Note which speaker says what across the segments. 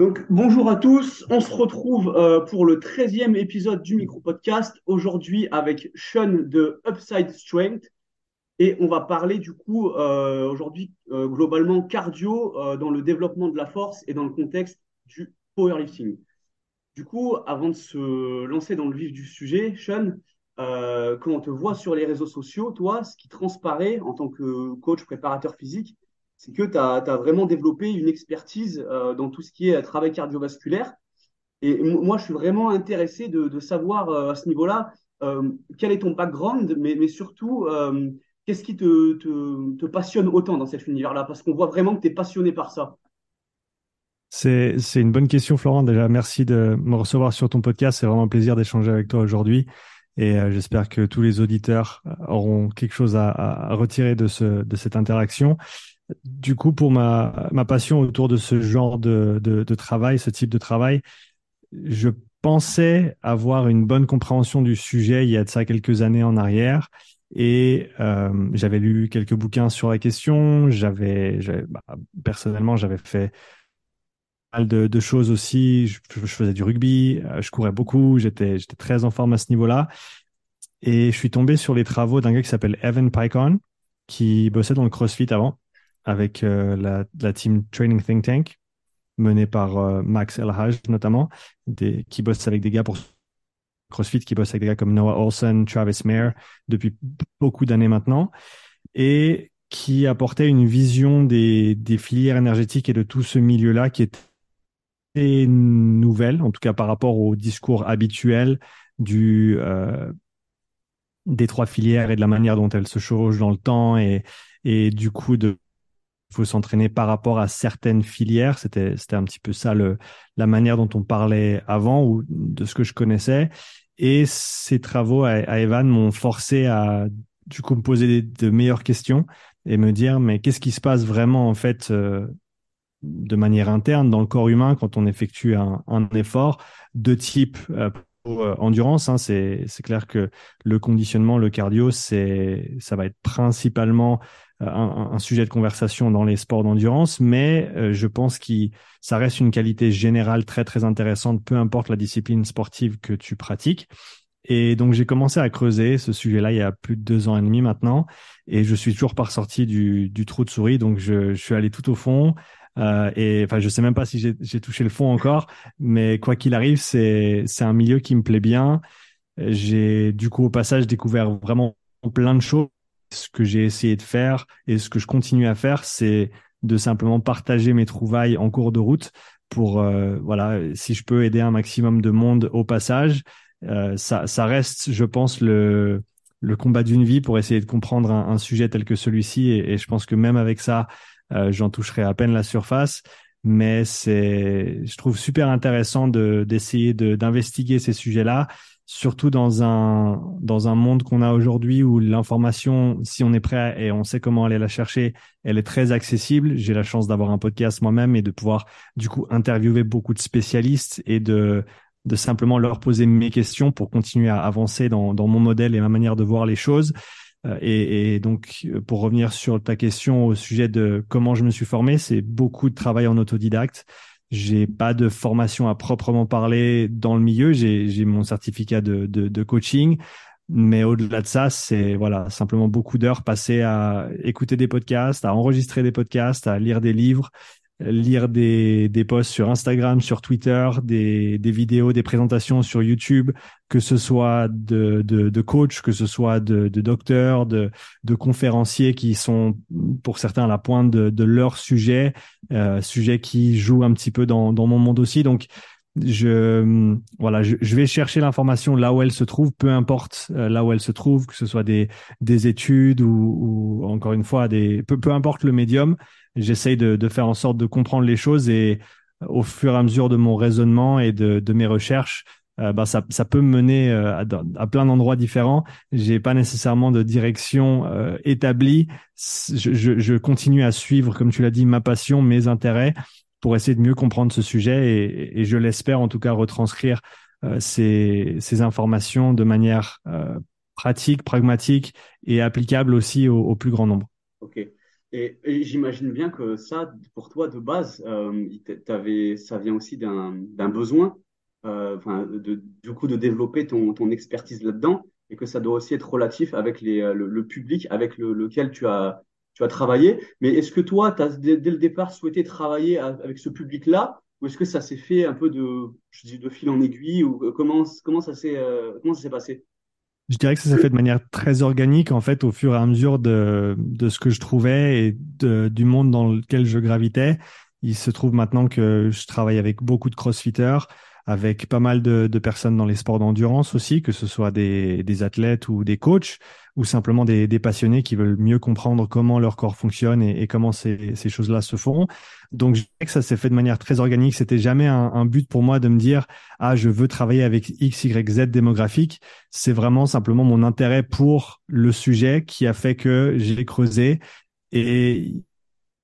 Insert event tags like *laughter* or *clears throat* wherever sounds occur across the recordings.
Speaker 1: Donc, bonjour à tous. On se retrouve euh, pour le 13e épisode du micro-podcast. Aujourd'hui avec Sean de Upside Strength. Et on va parler du coup euh, aujourd'hui euh, globalement cardio dans le développement de la force et dans le contexte du powerlifting. Du coup, avant de se lancer dans le vif du sujet, Sean, quand on te voit sur les réseaux sociaux, toi, ce qui transparaît en tant que coach préparateur physique, c'est que tu as, vraiment développé une expertise euh, dans tout ce qui est travail cardiovasculaire. Et moi, je suis vraiment intéressé de, savoir euh, à ce niveau-là euh, quel est ton background, mais, surtout, qu'est-ce qui te, passionne autant dans cet univers-là? Parce qu'on voit vraiment que tu es passionné par ça.
Speaker 2: C'est une bonne question, Florent. Déjà, merci de me recevoir sur ton podcast. C'est vraiment un plaisir d'échanger avec toi aujourd'hui. Et j'espère que tous les auditeurs auront quelque chose à, retirer de cette interaction. Du coup, pour ma, passion autour de ce genre de, travail, ce type de travail, je pensais avoir une bonne compréhension du sujet il y a de ça quelques années en arrière. Et euh, j'avais lu quelques bouquins sur la question. J'avais, bah, personnellement, j'avais fait mal de, choses aussi. Je, faisais du rugby, euh, je courais beaucoup, j'étais, j'étais très en forme à ce niveau-là. Et je suis tombé sur les travaux d'un gars qui s'appelle Evan Pycon, qui bossait dans le CrossFit avant avec euh, la, team Training Think Tank, menée par euh, Max Elhaj notamment, qui bosse avec des gars pour CrossFit, qui bosse avec des gars comme Noah Olsen, Travis Mayer, depuis beaucoup d'années maintenant, et qui apportait une vision des, filières énergétiques et de tout ce milieu-là qui était nouvelle, en tout cas par rapport au discours habituel euh, des trois filières et de la manière dont elles se chevauchent dans le temps et, du coup de faut s'entraîner par rapport à certaines filières. C'était c'était un petit peu ça le la manière dont on parlait avant ou de ce que je connaissais. Et ces travaux à, Evan m'ont forcé à du coup me poser de meilleures questions et me dire mais qu'est-ce qui se passe vraiment en fait euh, de manière interne dans le corps humain quand on effectue un, un effort de type euh, endurance. Hein, c'est clair que le conditionnement, le cardio, ça va être principalement euh, un, sujet de conversation dans les sports d'endurance, mais euh, je pense que ça reste une qualité générale très très intéressante, peu importe la discipline sportive que tu pratiques. Et donc j'ai commencé à creuser ce sujet-là il y a plus de deux ans et demi maintenant, et je suis toujours pas ressorti du, trou de souris. Donc je suis allé tout au fond. Euh, et enfin, je sais même pas si j'ai touché le fond encore, mais quoi qu'il arrive, c'est c'est un milieu qui me plaît bien. J'ai du coup au passage découvert vraiment plein de choses. Ce que j'ai essayé de faire et ce que je continue à faire, c'est de simplement partager mes trouvailles en cours de route pour euh, voilà si je peux aider un maximum de monde au passage. Euh, ça, ça reste je pense le le combat d'une vie pour essayer de comprendre un, sujet tel que celui-ci. Et, je pense que même avec ça euh, j'en toucherai à peine la surface mais c'est je trouve super intéressant de d'essayer de d'investiguer ces sujets-là surtout dans un dans un monde qu'on a aujourd'hui où l'information, si on est prêt et on sait comment aller la chercher, elle est très accessible. J'ai la chance d'avoir un podcast moi-même et de pouvoir du coup interviewer beaucoup de spécialistes et de de simplement leur poser mes questions pour continuer à avancer dans, dans mon modèle et ma manière de voir les choses. Euh, et, donc, pour revenir sur ta question au sujet de comment je me suis formé, c'est beaucoup de travail en autodidacte. J'ai pas de formation à proprement parler dans le milieu. J'ai mon certificat de, de, de coaching, mais au-delà de ça, c'est voilà simplement beaucoup d'heures passées à écouter des podcasts, à enregistrer des podcasts, à lire des livres lire des, des posts sur Instagram, sur Twitter, des, des vidéos, des présentations sur YouTube, que ce soit de, de, de que ce soit de, de docteurs, de, de conférenciers qui sont pour certains à la pointe de, de leur sujet, euh, sujet qui joue un petit peu dans, dans mon monde aussi. Donc, je voilà, je, je vais chercher l'information là où elle se trouve, peu importe euh, là où elle se trouve, que ce soit des des études ou, ou encore une fois des peu peu importe le médium j'essaye de, de, faire en sorte de comprendre les choses et euh, au fur et à mesure de mon raisonnement et de, de mes recherches, euh, bah, ça, ça, peut me mener euh, à, à, plein d'endroits différents. J'ai pas nécessairement de direction euh, établie. Je, je, je, continue à suivre, comme tu l'as dit, ma passion, mes intérêts pour essayer de mieux comprendre ce sujet et, je l'espère en tout cas retranscrire ces, ces, informations de manière pratique, pragmatique et applicable aussi au, plus grand nombre.
Speaker 1: Ok. Et, j'imagine bien que ça, pour toi, de base, euh, avais, ça vient aussi d'un besoin, euh, de, du coup, de développer ton, expertise là-dedans, et que ça doit aussi être relatif avec les, le, public avec le, lequel tu as, tu as travaillé. Mais est-ce que toi, tu as dès, le départ souhaité travailler avec ce public-là, ou est-ce que ça s'est fait un peu de, je dis, de fil en aiguille, ou euh, comment, comment ça s'est euh, s'est passé?
Speaker 2: Je dirais que ça s'est fait de manière très organique, en fait, au fur et à mesure de, de ce que je trouvais et de, du monde dans lequel je gravitais. Il se trouve maintenant que je travaille avec beaucoup de crossfitters, avec pas mal de, de personnes dans les sports d'endurance aussi, que ce soit des, des athlètes ou des coachs ou simplement des, des, passionnés qui veulent mieux comprendre comment leur corps fonctionne et, comment ces, ces choses-là se font. Donc, je dirais que ça s'est fait de manière très organique. C'était jamais un, un, but pour moi de me dire ah je veux travailler avec X, Y, Z démographique. C'est vraiment simplement mon intérêt pour le sujet qui a fait que j'ai creusé et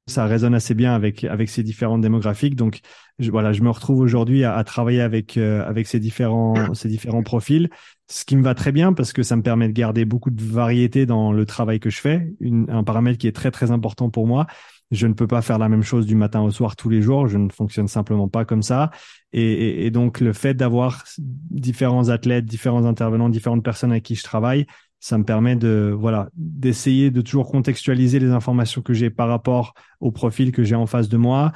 Speaker 2: ça résonne assez bien avec avec ces différentes démographiques. Donc je, voilà, je me retrouve aujourd'hui à, à, travailler avec euh, avec ces différents ces différents profils, ce qui me va très bien parce que ça me permet de garder beaucoup de variété dans le travail que je fais. Une, un paramètre qui est très très important pour moi. Je ne peux pas faire la même chose du matin au soir tous les jours. Je ne fonctionne simplement pas comme ça. Et, et, et donc le fait d'avoir différents athlètes, différents intervenants, différentes personnes avec qui je travaille, ça me permet de voilà d'essayer de toujours contextualiser les informations que j'ai par rapport au profil que j'ai en face de moi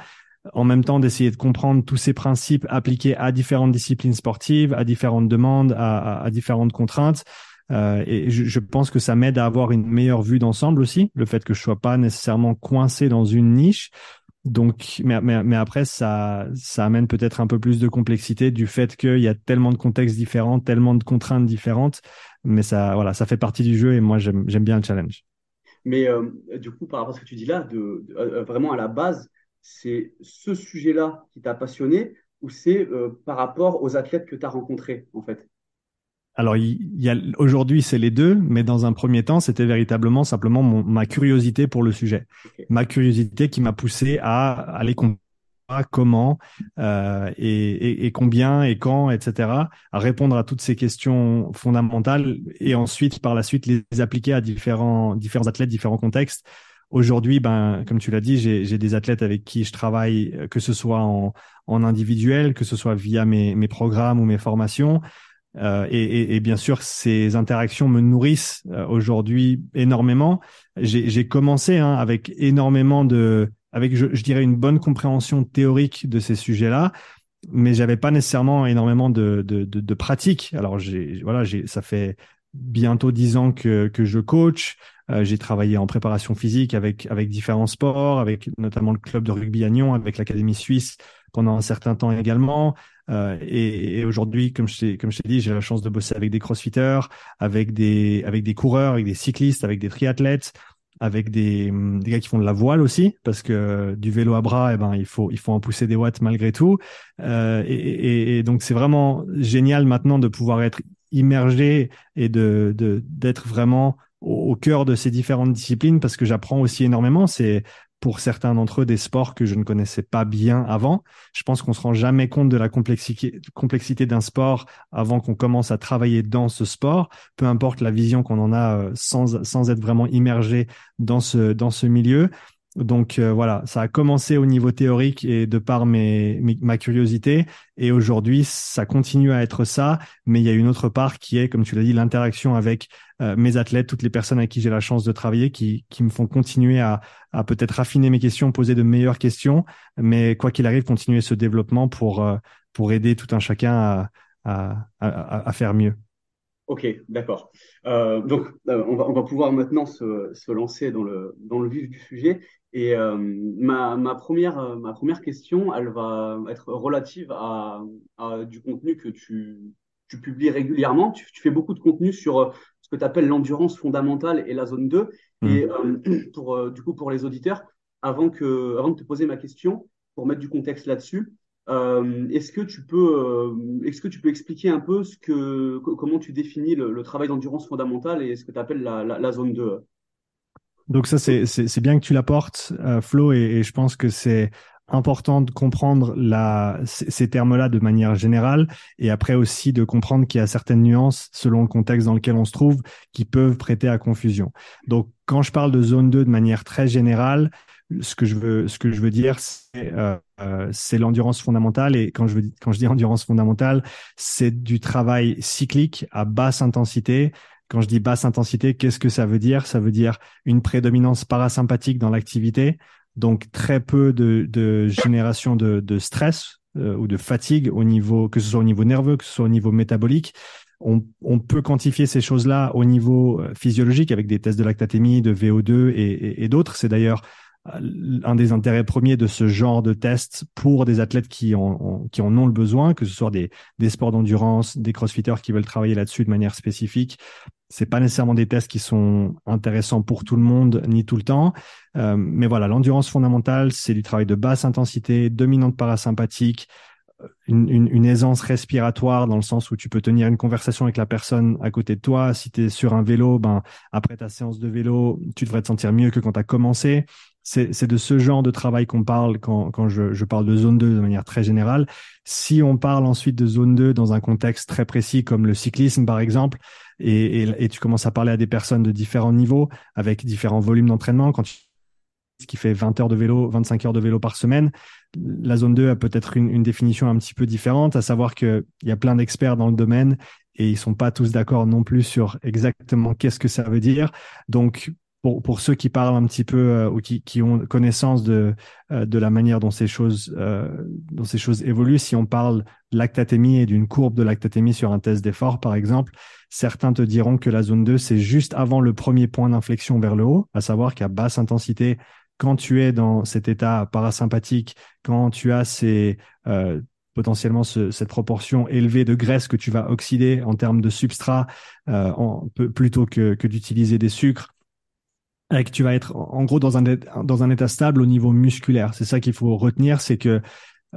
Speaker 2: en même temps d'essayer de comprendre tous ces principes appliqués à différentes disciplines sportives, à différentes demandes, à, différentes contraintes. Euh, et je, je, pense que ça m'aide à avoir une meilleure vue d'ensemble aussi, le fait que je sois pas nécessairement coincé dans une niche. Donc, mais, mais, mais après, ça, ça amène peut-être un peu plus de complexité du fait qu'il y a tellement de contextes différents, tellement de contraintes différentes. Mais ça, voilà, ça fait partie du jeu et moi, j'aime bien le challenge.
Speaker 1: Mais euh, du coup, par rapport à ce que tu dis là, de, euh, vraiment à la base, c'est ce sujet-là qui t'a passionné ou c'est euh, par rapport aux athlètes que tu as rencontrés, en fait?
Speaker 2: Alors, il y a aujourd'hui, c'est les deux, mais dans un premier temps, c'était véritablement simplement mon, ma curiosité pour le sujet, ma curiosité qui m'a poussé à aller comprendre comment euh, et, combien et quand, etc. À répondre à toutes ces questions fondamentales et ensuite, par la suite, les appliquer à différents différents athlètes, différents contextes Aujourd'hui, ben, comme tu l'as dit, j'ai des athlètes avec qui je travaille, euh, que ce soit en, en individuel, que ce soit via mes, mes programmes ou mes formations. Euh, et, bien sûr, ces interactions me nourrissent aujourd'hui énormément. J'ai commencé hein, avec énormément de, avec je, je, dirais une bonne compréhension théorique de ces sujets-là, mais j'avais pas nécessairement énormément de, de, de, de pratique. Alors j'ai, voilà, j'ai, ça fait bientôt dix ans que, que je coach. Euh, j'ai travaillé en préparation physique avec avec différents sports, avec notamment le club de rugby à Nyon, avec l'académie suisse pendant un certain temps également. Euh, et, et aujourd'hui, comme je t'ai comme je t'ai dit, j'ai la chance de bosser avec des crossfitters, avec des avec des coureurs, avec des cyclistes, avec des triathlètes, avec des, des gars qui font de la voile aussi, parce que du vélo à bras, eh ben il faut il faut en pousser des watts malgré tout. Euh, et, et, et, donc c'est vraiment génial maintenant de pouvoir être immergé et de d'être vraiment au, cœur de ces différentes disciplines parce que j'apprends aussi énormément. C'est pour certains d'entre eux des sports que je ne connaissais pas bien avant. Je pense qu'on se rend jamais compte de la complexité, d'un sport avant qu'on commence à travailler dans ce sport, peu importe la vision qu'on en a euh, sans, être vraiment immergé dans dans ce milieu. Donc euh, voilà, ça a commencé au niveau théorique et de par mes, ma curiosité. Et aujourd'hui, ça continue à être ça. Mais il y a une autre part qui est, comme tu l'as dit, l'interaction avec euh, mes athlètes, toutes les personnes avec qui j'ai la chance de travailler, qui, qui me font continuer à, à peut-être affiner mes questions, poser de meilleures questions. Mais quoi qu'il arrive, continuer ce développement pour, euh, pour aider tout un chacun à, à, à, à faire mieux.
Speaker 1: Ok, d'accord. Euh, donc, on, va, on va pouvoir maintenant se, se lancer dans le, dans le vif du sujet. Et euh, ma, ma, première, euh, ma première question, elle va être relative à, à du contenu que tu, tu publies régulièrement. Tu, tu, fais beaucoup de contenu sur euh, ce que tu appelles l'endurance fondamentale et la zone 2. Mmh. Et euh, *clears throat* pour, du coup, pour les auditeurs, avant, que, avant de te poser ma question, pour mettre du contexte là-dessus, euh, est-ce que tu peux, est-ce que tu peux expliquer un peu comment tu définis le, travail d'endurance fondamentale et ce que tu appelles la, zone 2
Speaker 2: donc ça, c'est bien que tu l'apportes, euh, Flo, et, je pense que c'est important de comprendre ces termes-là de manière générale et après aussi de comprendre qu'il y a certaines nuances selon le contexte dans lequel on se trouve qui peuvent prêter à confusion. Donc, quand je parle de zone 2 de manière très générale, ce que je veux, ce que je veux dire, c'est euh, euh l'endurance fondamentale. Et quand je, veux, quand je dis endurance fondamentale, c'est du travail cyclique à basse intensité. Quand je dis basse intensité, qu'est-ce que ça veut dire? Ça veut dire une prédominance parasympathique dans l'activité, donc très peu de, de génération de, de stress euh, ou de fatigue au niveau, que ce soit au niveau nerveux, que ce soit au niveau métabolique. On, on peut quantifier ces choses-là au niveau euh, physiologique avec des tests de lactatémie, de VO2 et, et, et d'autres. C'est d'ailleurs un des intérêts premiers de ce genre de tests pour des athlètes qui en, qui en ont le besoin, que ce soit des, des sports d'endurance, des crossfitters qui veulent travailler là-dessus de manière spécifique. C'est pas nécessairement des tests qui sont intéressants pour tout le monde ni tout le temps, euh, mais voilà, l'endurance fondamentale, c'est du travail de basse intensité, dominante parasympathique, une, aisance respiratoire dans le sens où tu peux tenir une conversation avec la personne à côté de toi. Si tu sur un vélo, ben après ta séance de vélo, tu devrais te sentir mieux que quand tu as commencé c'est de ce genre de travail qu'on parle quand, quand je, je, parle de zone 2 de manière très générale. Si on parle ensuite de zone 2 dans un contexte très précis comme le cyclisme par exemple, et, et, tu commences à parler à des personnes de différents niveaux avec différents volumes d'entraînement, quand tu qui fait 20 heures de vélo, 25 heures de vélo par semaine. La zone 2 a peut-être une, une, définition un petit peu différente, à savoir qu'il y a plein d'experts dans le domaine et ils sont pas tous d'accord non plus sur exactement qu'est-ce que ça veut dire. Donc, pour, pour ceux qui parlent un petit peu euh, ou qui, qui ont connaissance de, euh, de la manière dont ces choses euh, dont ces choses évoluent, si on parle lactatémie et d'une courbe de lactatémie sur un test d'effort, par exemple, certains te diront que la zone 2, c'est juste avant le premier point d'inflexion vers le haut, à savoir qu'à basse intensité, quand tu es dans cet état parasympathique, quand tu as ces potentiellement ce, cette proportion élevée de graisse que tu vas oxyder en termes de substrat en, plutôt que, que d'utiliser des sucres, et que tu vas être en gros dans un dans un état stable au niveau musculaire. C'est ça qu'il faut retenir, c'est que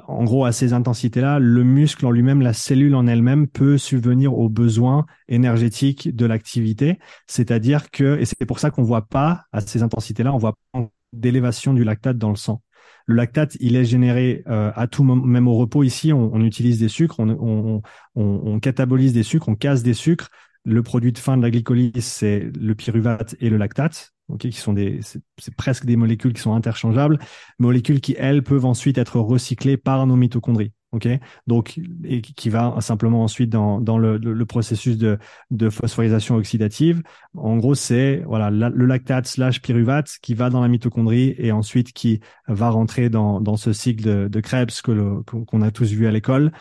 Speaker 2: en gros à ces intensités-là, le muscle en lui-même, la cellule en elle-même peut subvenir aux besoins énergétiques de l'activité. C'est-à-dire que et c'est pour ça qu'on voit pas à ces intensités-là, on voit pas d'élévation du lactate dans le sang. Le lactate, il est généré euh, à tout moment, même au repos. Ici, on, on utilise des sucres, on, on, on, catabolise des sucres, on casse des sucres. Le produit de fin de la glycolyse, c'est le pyruvate et le lactate qui sont des, c'est presque des molécules qui sont interchangeables, molécules qui elles peuvent ensuite être recyclées par nos mitochondries. Ok, donc et qui va simplement ensuite dans, dans le, le processus de, de phosphorisation oxydative. En gros, c'est voilà le lactate slash pyruvate qui va dans la mitochondrie et ensuite qui va rentrer dans, dans ce cycle de, de Krebs que qu'on a tous vu à l'école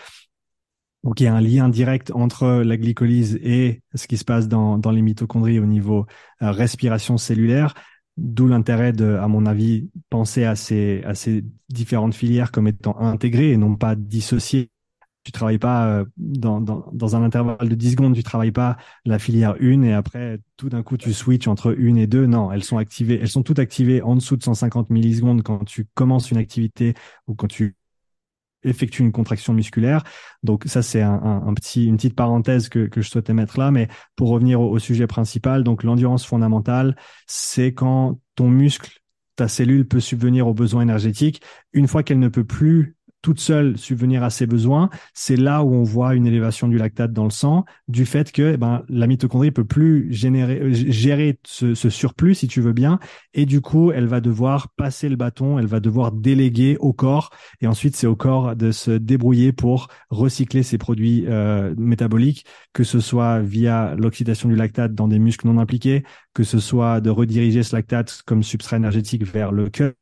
Speaker 2: donc il y a un lien direct entre la glycolyse et ce qui se passe dans, dans les mitochondries au niveau euh, respiration cellulaire, d'où l'intérêt de, à mon avis, penser à ces, à ces différentes filières comme étant intégrées et non pas dissociées. Tu travailles pas euh, dans, dans, dans, un intervalle de 10 secondes, tu travailles pas la filière 1 et après tout d'un coup tu switches entre une et deux. Non, elles sont activées, elles sont toutes activées en dessous de 150 millisecondes quand tu commences une activité ou quand tu effectue une contraction musculaire. Donc ça, c'est un, petit, une petite parenthèse que, que je souhaitais mettre là. Mais pour revenir au, au sujet principal, donc l'endurance fondamentale, c'est quand ton muscle, ta cellule peut subvenir aux besoins énergétiques une fois qu'elle ne peut plus toute seule subvenir à ses besoins, c'est là où on voit une élévation du lactate dans le sang, du fait que eh ben, la mitochondrie peut plus euh, gérer ce, surplus, si tu veux bien, et du coup, elle va devoir passer le bâton, elle va devoir déléguer au corps, et ensuite c'est au corps de se débrouiller pour recycler ses produits euh, métaboliques, que ce soit via l'oxydation du lactate dans des muscles non impliqués, que ce soit de rediriger ce lactate comme substrat énergétique vers le cœur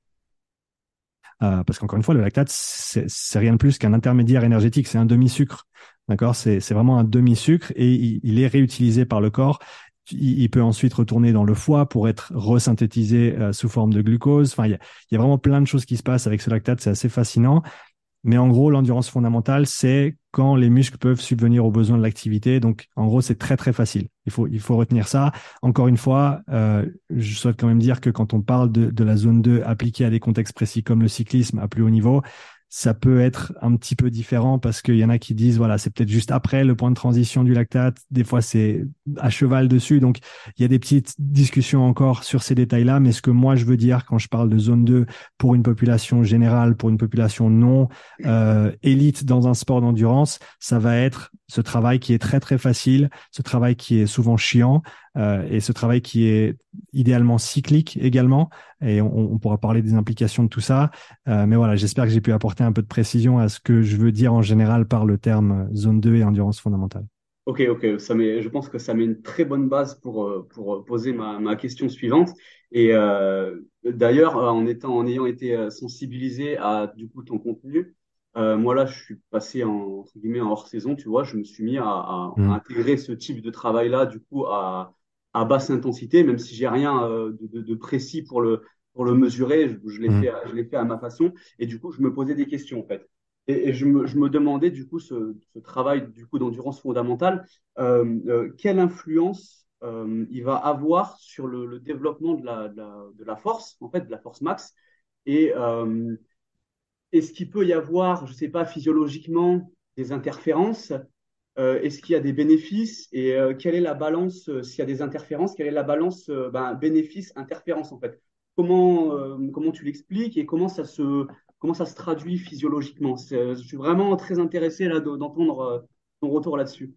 Speaker 2: euh, parce qu'encore une fois, le lactate, c'est rien de plus qu'un intermédiaire énergétique, c'est un demi-sucre. D'accord? C'est vraiment un demi-sucre et il, est réutilisé par le corps. Il, peut ensuite retourner dans le foie pour être resynthétisé euh, sous forme de glucose. Enfin, il y, a, il y a vraiment plein de choses qui se passent avec ce lactate, c'est assez fascinant. Mais en gros, l'endurance fondamentale, c'est quand les muscles peuvent subvenir aux besoins de l'activité. Donc, en gros, c'est très très facile. Il faut il faut retenir ça. Encore une fois, euh, je souhaite quand même dire que quand on parle de, de la zone 2 appliquée à des contextes précis comme le cyclisme à plus haut niveau, ça peut être un petit peu différent parce qu'il y en a qui disent voilà c'est peut-être juste après le point de transition du lactate. Des fois c'est à cheval dessus. Donc il y a des petites discussions encore sur ces détails là mais ce que moi je veux dire quand je parle de zone 2 pour une population générale pour une population non euh, élite dans un sport d'endurance ça va être ce travail qui est très très facile ce travail qui est souvent chiant euh, et ce travail qui est idéalement cyclique également. Et on, pourra parler des implications de tout ça. Euh, mais voilà, j'espère que j'ai pu apporter un peu de précision à ce que je veux dire en général par le terme zone 2 et endurance fondamentale.
Speaker 1: Ok, ok, ça met, je pense que ça met une très bonne base pour, euh, pour poser ma, ma question suivante. Et euh, d'ailleurs, en étant, en ayant été sensibilisé à du coup ton contenu, euh, moi là, je suis passé en entre guillemets en hors saison, tu vois, je me suis mis à, à, à
Speaker 2: Mm.
Speaker 1: intégrer ce type de travail là, du coup à à basse intensité, même si j'ai rien euh, de, de, de précis pour le, pour le mesurer, je, je l'ai
Speaker 2: Mm.
Speaker 1: fait, à- je l'ai fait à ma façon. Et du coup, je me posais des questions, en fait. Et, et je me, je me demandais, du coup, ce, ce travail du coup d'endurance fondamentale, euh, quelle influence il va avoir sur le, le développement de la, de la, de la force, en fait, de la force max. Et euh, est-ce qu'il peut y avoir, je sais pas, physiologiquement, des interférences? Euh, est-ce qu'il y a des bénéfices et euh, quelle est la balance, euh, s'il y a des interférences, quelle est la balance ben, bénéfice-interférence en fait? Comment, comment tu l'expliques et comment ça se, comment ça se traduit physiologiquement? Je suis vraiment très intéressé là de- d'entendre ton retour là-dessus.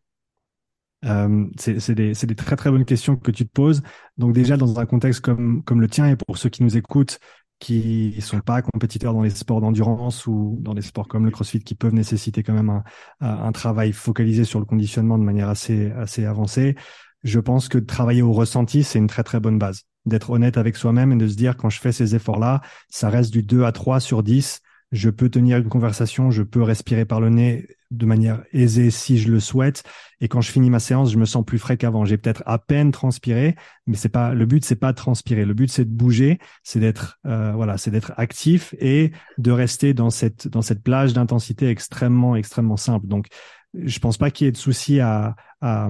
Speaker 2: Euh, c'est des, des très très bonnes questions que tu te poses. Donc déjà dans un contexte comme, comme le tien et pour ceux qui nous écoutent, qui sont pas compétiteurs dans les sports d'endurance ou dans des sports comme le CrossFit qui peuvent nécessiter quand même un, travail focalisé sur le conditionnement de manière assez assez avancée, je pense que travailler au ressenti c'est une très très bonne base. D'être honnête avec soi-même et de se dire quand je fais ces efforts-là, ça reste du 2 à 3 sur 10 je peux tenir une conversation, je peux respirer par le nez de manière aisée si je le souhaite. Et quand je finis ma séance, je me sens plus frais qu'avant. J'ai peut-être à peine transpiré, mais c'est pas le but, c'est pas de transpirer. Le but, c'est de bouger, c'est d'être euh, voilà, c'est d'être actif et de rester dans cette dans cette plage d'intensité extrêmement extrêmement simple. Donc, je pense pas qu'il y ait de souci à, à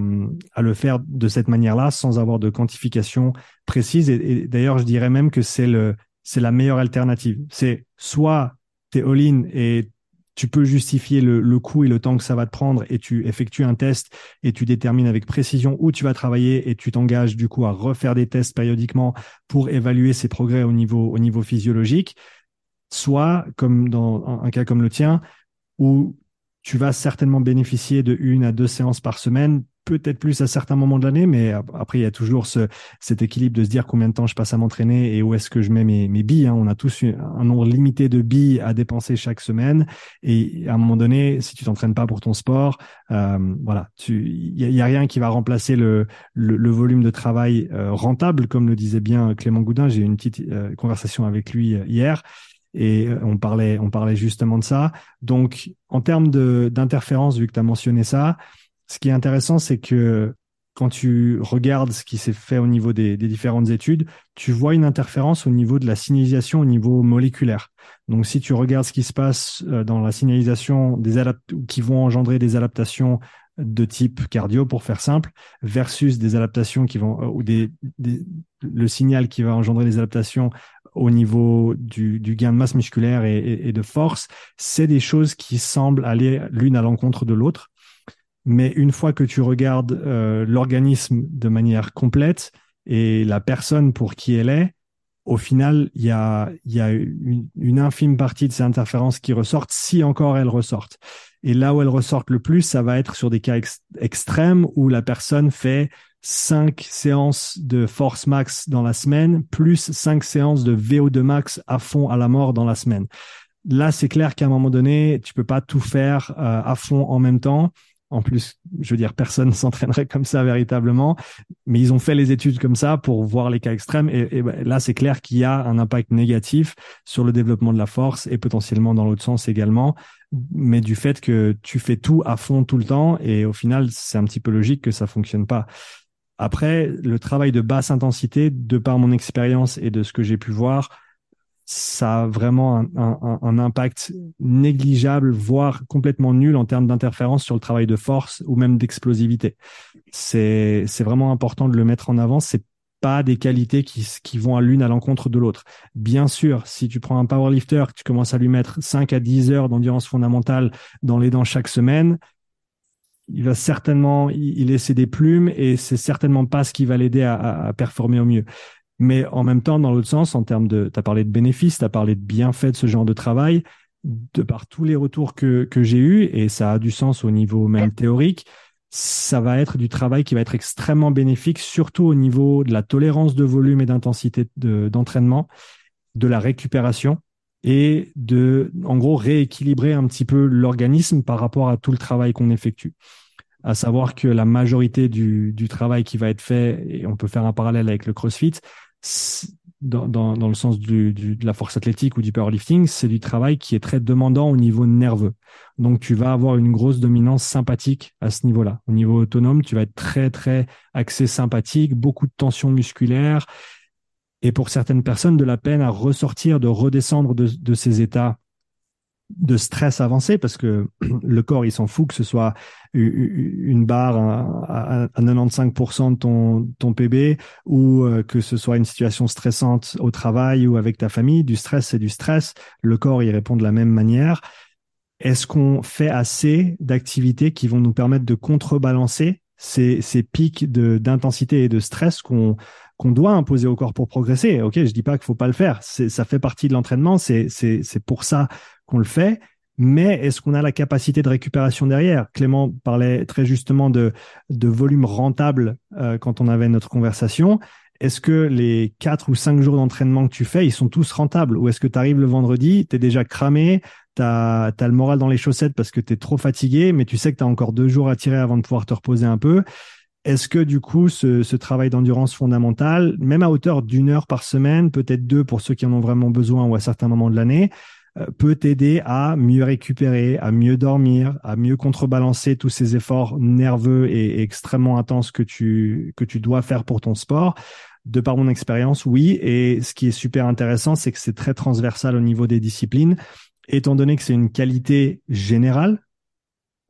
Speaker 2: à le faire de cette manière-là sans avoir de quantification précise. Et, et d'ailleurs, je dirais même que c'est le c'est la meilleure alternative. C'est soit t'es all-in et tu peux justifier le, coût et le temps que ça va te prendre et tu effectues un test et tu détermines avec précision où tu vas travailler et tu t'engages du coup à refaire des tests périodiquement pour évaluer ses progrès au niveau, au niveau physiologique. Soit, comme dans un cas comme le tien, où tu vas certainement bénéficier de une à deux séances par semaine, peut-être plus à certains moments de l'année, mais après, il y a toujours ce, cet équilibre de se dire combien de temps je passe à m'entraîner et où est-ce que je mets mes, mes billes. Hein. On a tous un nombre limité de billes à dépenser chaque semaine. Et à un moment donné, si tu t'entraînes pas pour ton sport, euh, voilà, il y, a rien qui va remplacer le, le, le volume de travail euh, rentable, comme le disait bien Clément Goudin. J'ai eu une petite euh, conversation avec lui euh, hier et on parlait, on parlait justement de ça. Donc, en termes d'interférence, vu que tu as mentionné ça, ce qui est intéressant, c'est que quand tu regardes ce qui s'est fait au niveau des, différentes études, tu vois une interférence au niveau de la signalisation au niveau moléculaire. Donc, si tu regardes ce qui se passe dans la signalisation des qui vont engendrer des adaptations de type cardio, pour faire simple, versus des adaptations qui vont ou des, le signal qui va engendrer des adaptations au niveau du, gain de masse musculaire et de force, c'est des choses qui semblent aller l'une à l'encontre de l'autre. Mais une fois que tu regardes euh, l'organisme de manière complète et la personne pour qui elle est, au final, il y a, y a une, infime partie de ces interférences qui ressortent, si encore elles ressortent. Et là où elles ressortent le plus, ça va être sur des cas ex extrêmes où la personne fait cinq séances de force max dans la semaine, plus cinq séances de VO2 max à fond à la mort dans la semaine. Là, c'est clair qu'à un moment donné, tu peux pas tout faire euh, à fond en même temps. En plus, je veux dire, personne *laughs* s'entraînerait comme ça véritablement, mais ils ont fait les études comme ça pour voir les cas extrêmes. Et, et là, c'est clair qu'il y a un impact négatif sur le développement de la force et potentiellement dans l'autre sens également. Mais du fait que tu fais tout à fond tout le temps et au final, c'est un petit peu logique que ça fonctionne pas. Après, le travail de basse intensité, de par mon expérience et de ce que j'ai pu voir, ça a vraiment un, impact négligeable, voire complètement nul en termes d'interférence sur le travail de force ou même d'explosivité. C'est, vraiment important de le mettre en avant. C'est pas des qualités qui, vont à l'une à l'encontre de l'autre. Bien sûr, si tu prends un powerlifter, tu commences à lui mettre 5 à 10 heures d'endurance fondamentale dans les dents chaque semaine, il va certainement y laisser des plumes et c'est certainement pas ce qui va l'aider à, performer au mieux. Mais en même temps, dans l'autre sens, en termes de, tu as parlé de bénéfices, tu as parlé de bienfaits de ce genre de travail, de par tous les retours que, que j'ai eus, et ça a du sens au niveau même théorique, ça va être du travail qui va être extrêmement bénéfique, surtout au niveau de la tolérance de volume et d'intensité d'entraînement, de la récupération et de, en gros, rééquilibrer un petit peu l'organisme par rapport à tout le travail qu'on effectue. À savoir que la majorité du, du, travail qui va être fait, et on peut faire un parallèle avec le CrossFit, dans, dans, dans le sens du, du, de la force athlétique ou du powerlifting, c'est du travail qui est très demandant au niveau nerveux. Donc, tu vas avoir une grosse dominance sympathique à ce niveau-là. Au niveau autonome, tu vas être très, très axé sympathique, beaucoup de tension musculaire, et pour certaines personnes de la peine à ressortir, de redescendre de, de ces états de stress avancé parce que *clears throat* le corps il s'en fout que ce soit une barre à, 95% de ton, ton PB ou euh, que ce soit une situation stressante au travail ou avec ta famille. Du stress, c'est du stress. Le corps il répond de la même manière. Est-ce qu'on fait assez d'activités qui vont nous permettre de contrebalancer ces, ces pics d'intensité et de stress qu'on doit imposer au corps pour progresser? Ok, je dis pas qu'il faut pas le faire. Ça fait partie de l'entraînement. C'est pour ça qu'on le fait. Mais est-ce qu'on a la capacité de récupération derrière? Clément parlait très justement de, volume rentable euh, quand on avait notre conversation. Est-ce que les quatre ou cinq jours d'entraînement que tu fais, ils sont tous rentables? Ou est-ce que tu arrives le vendredi, tu es déjà cramé, tu as, le moral dans les chaussettes parce que tu es trop fatigué, mais tu sais que tu as encore deux jours à tirer avant de pouvoir te reposer un peu? Est-ce que du coup, ce, travail d'endurance fondamentale, même à hauteur d'une heure par semaine, peut-être deux pour ceux qui en ont vraiment besoin ou à certains moments de l'année, peut t'aider à mieux récupérer, à mieux dormir, à mieux contrebalancer tous ces efforts nerveux et, extrêmement intenses que tu, que tu dois faire pour ton sport de par mon expérience, oui. Et ce qui est super intéressant, c'est que c'est très transversal au niveau des disciplines, étant donné que c'est une qualité générale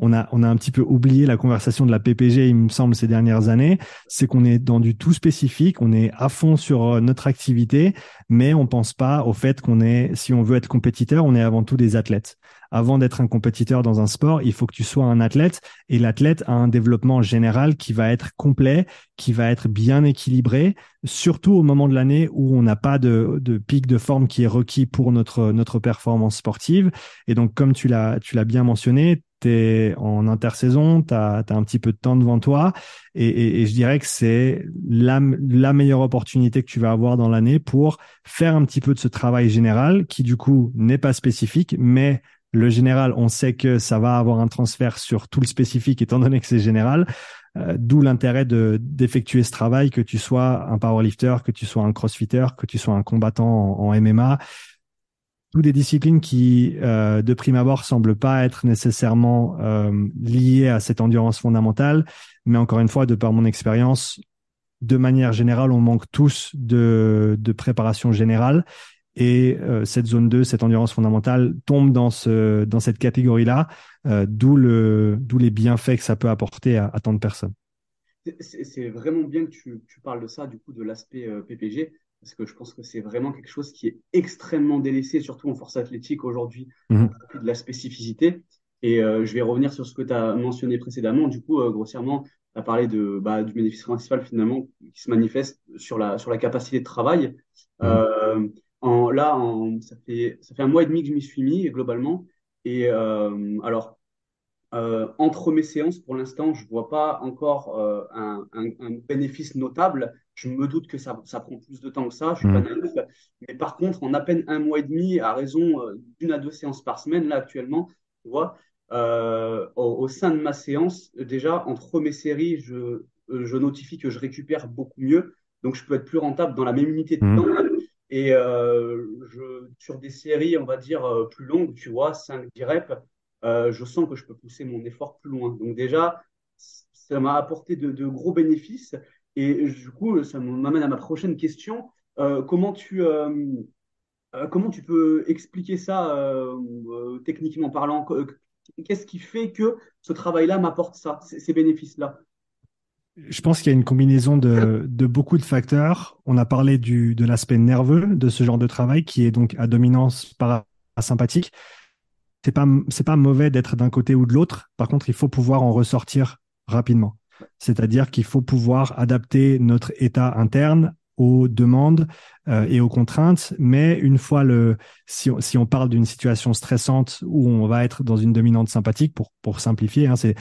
Speaker 2: on a, on a un petit peu oublié la conversation de la PPG, il me semble, ces dernières années. C'est qu'on est dans du tout spécifique, on est à fond sur euh, notre activité, mais on pense pas au fait qu'on est, si on veut être compétiteur, on est avant tout des athlètes. Avant d'être un compétiteur dans un sport, il faut que tu sois un athlète et l'athlète a un développement général qui va être complet, qui va être bien équilibré, surtout au moment de l'année où on n'a pas de, de pic de forme qui est requis pour notre, notre performance sportive. Et donc, comme tu l'as, tu l'as bien mentionné, en intersaison, tu as, un petit peu de temps devant toi. Et, je dirais que c'est la, meilleure opportunité que tu vas avoir dans l'année pour faire un petit peu de ce travail général qui, du coup, n'est pas spécifique, mais le général, on sait que ça va avoir un transfert sur tout le spécifique étant donné que c'est général. Euh, d'où l'intérêt de d'effectuer ce travail, que tu sois un powerlifter, que tu sois un crossfitter, que tu sois un combattant en MMA toutes des disciplines qui, euh, de prime abord, semblent pas être nécessairement euh, liées à cette endurance fondamentale. Mais encore une fois, de par mon expérience, de manière générale, on manque tous de, de préparation générale. Et euh, cette zone 2, cette endurance fondamentale, tombe dans, ce, dans cette catégorie-là, euh, d'où le, d'où les bienfaits que ça peut apporter à, tant de personnes.
Speaker 1: C'est vraiment bien que tu, tu, parles de ça, du coup, de l'aspect euh, PPG parce que je pense que c'est vraiment quelque chose qui est extrêmement délaissé, surtout en force athlétique aujourd'hui, mmh. de la spécificité. Et euh, je vais revenir sur ce que tu as mentionné précédemment. Du coup, euh, grossièrement, tu as parlé de, bah, du bénéfice principal finalement qui se manifeste sur la, sur la capacité de travail. Mhm. Euh, en, là, en, ça, fait, ça fait un mois et demi que je m'y suis mis globalement. Et alors, entre mes séances, pour l'instant, je ne vois pas encore un, un, un, bénéfice notable. Je me doute que ça, ça, prend plus de temps que ça, je suis pas mm. naïf. Mais par contre, en à peine un mois et demi, à raison euh, d'une à deux séances par semaine, là actuellement, tu vois, euh, au, sein de ma séance, déjà, entre mes séries, je, euh, je notifie que je récupère beaucoup mieux. Donc, je peux être plus rentable dans la même unité de mm. temps. Et euh, je, sur des séries, on va dire, euh, plus longues, tu vois, 5-10 reps, euh, je sens que je peux pousser mon effort plus loin. Donc déjà, ça m'a apporté de, de, gros bénéfices. Et du coup, ça m'amène à ma prochaine question. Euh, comment, tu, euh, euh, comment tu peux expliquer ça techniquement parlant? Qu'est-ce qui fait que ce travail-là m'apporte ça, ces bénéfices-là?
Speaker 2: Je pense qu'il y a une combinaison de, de, beaucoup de facteurs. On a parlé du, de l'aspect nerveux de ce genre de travail qui est donc à dominance parasympathique. C'est pas, pas mauvais d'être d'un côté ou de l'autre. Par contre, il faut pouvoir en ressortir rapidement. C'est-à-dire qu'il faut pouvoir adapter notre état interne aux demandes euh, et aux contraintes. Mais une fois le, si on, si on parle d'une situation stressante où on va être dans une dominante sympathique, pour, simplifier, hein, c'est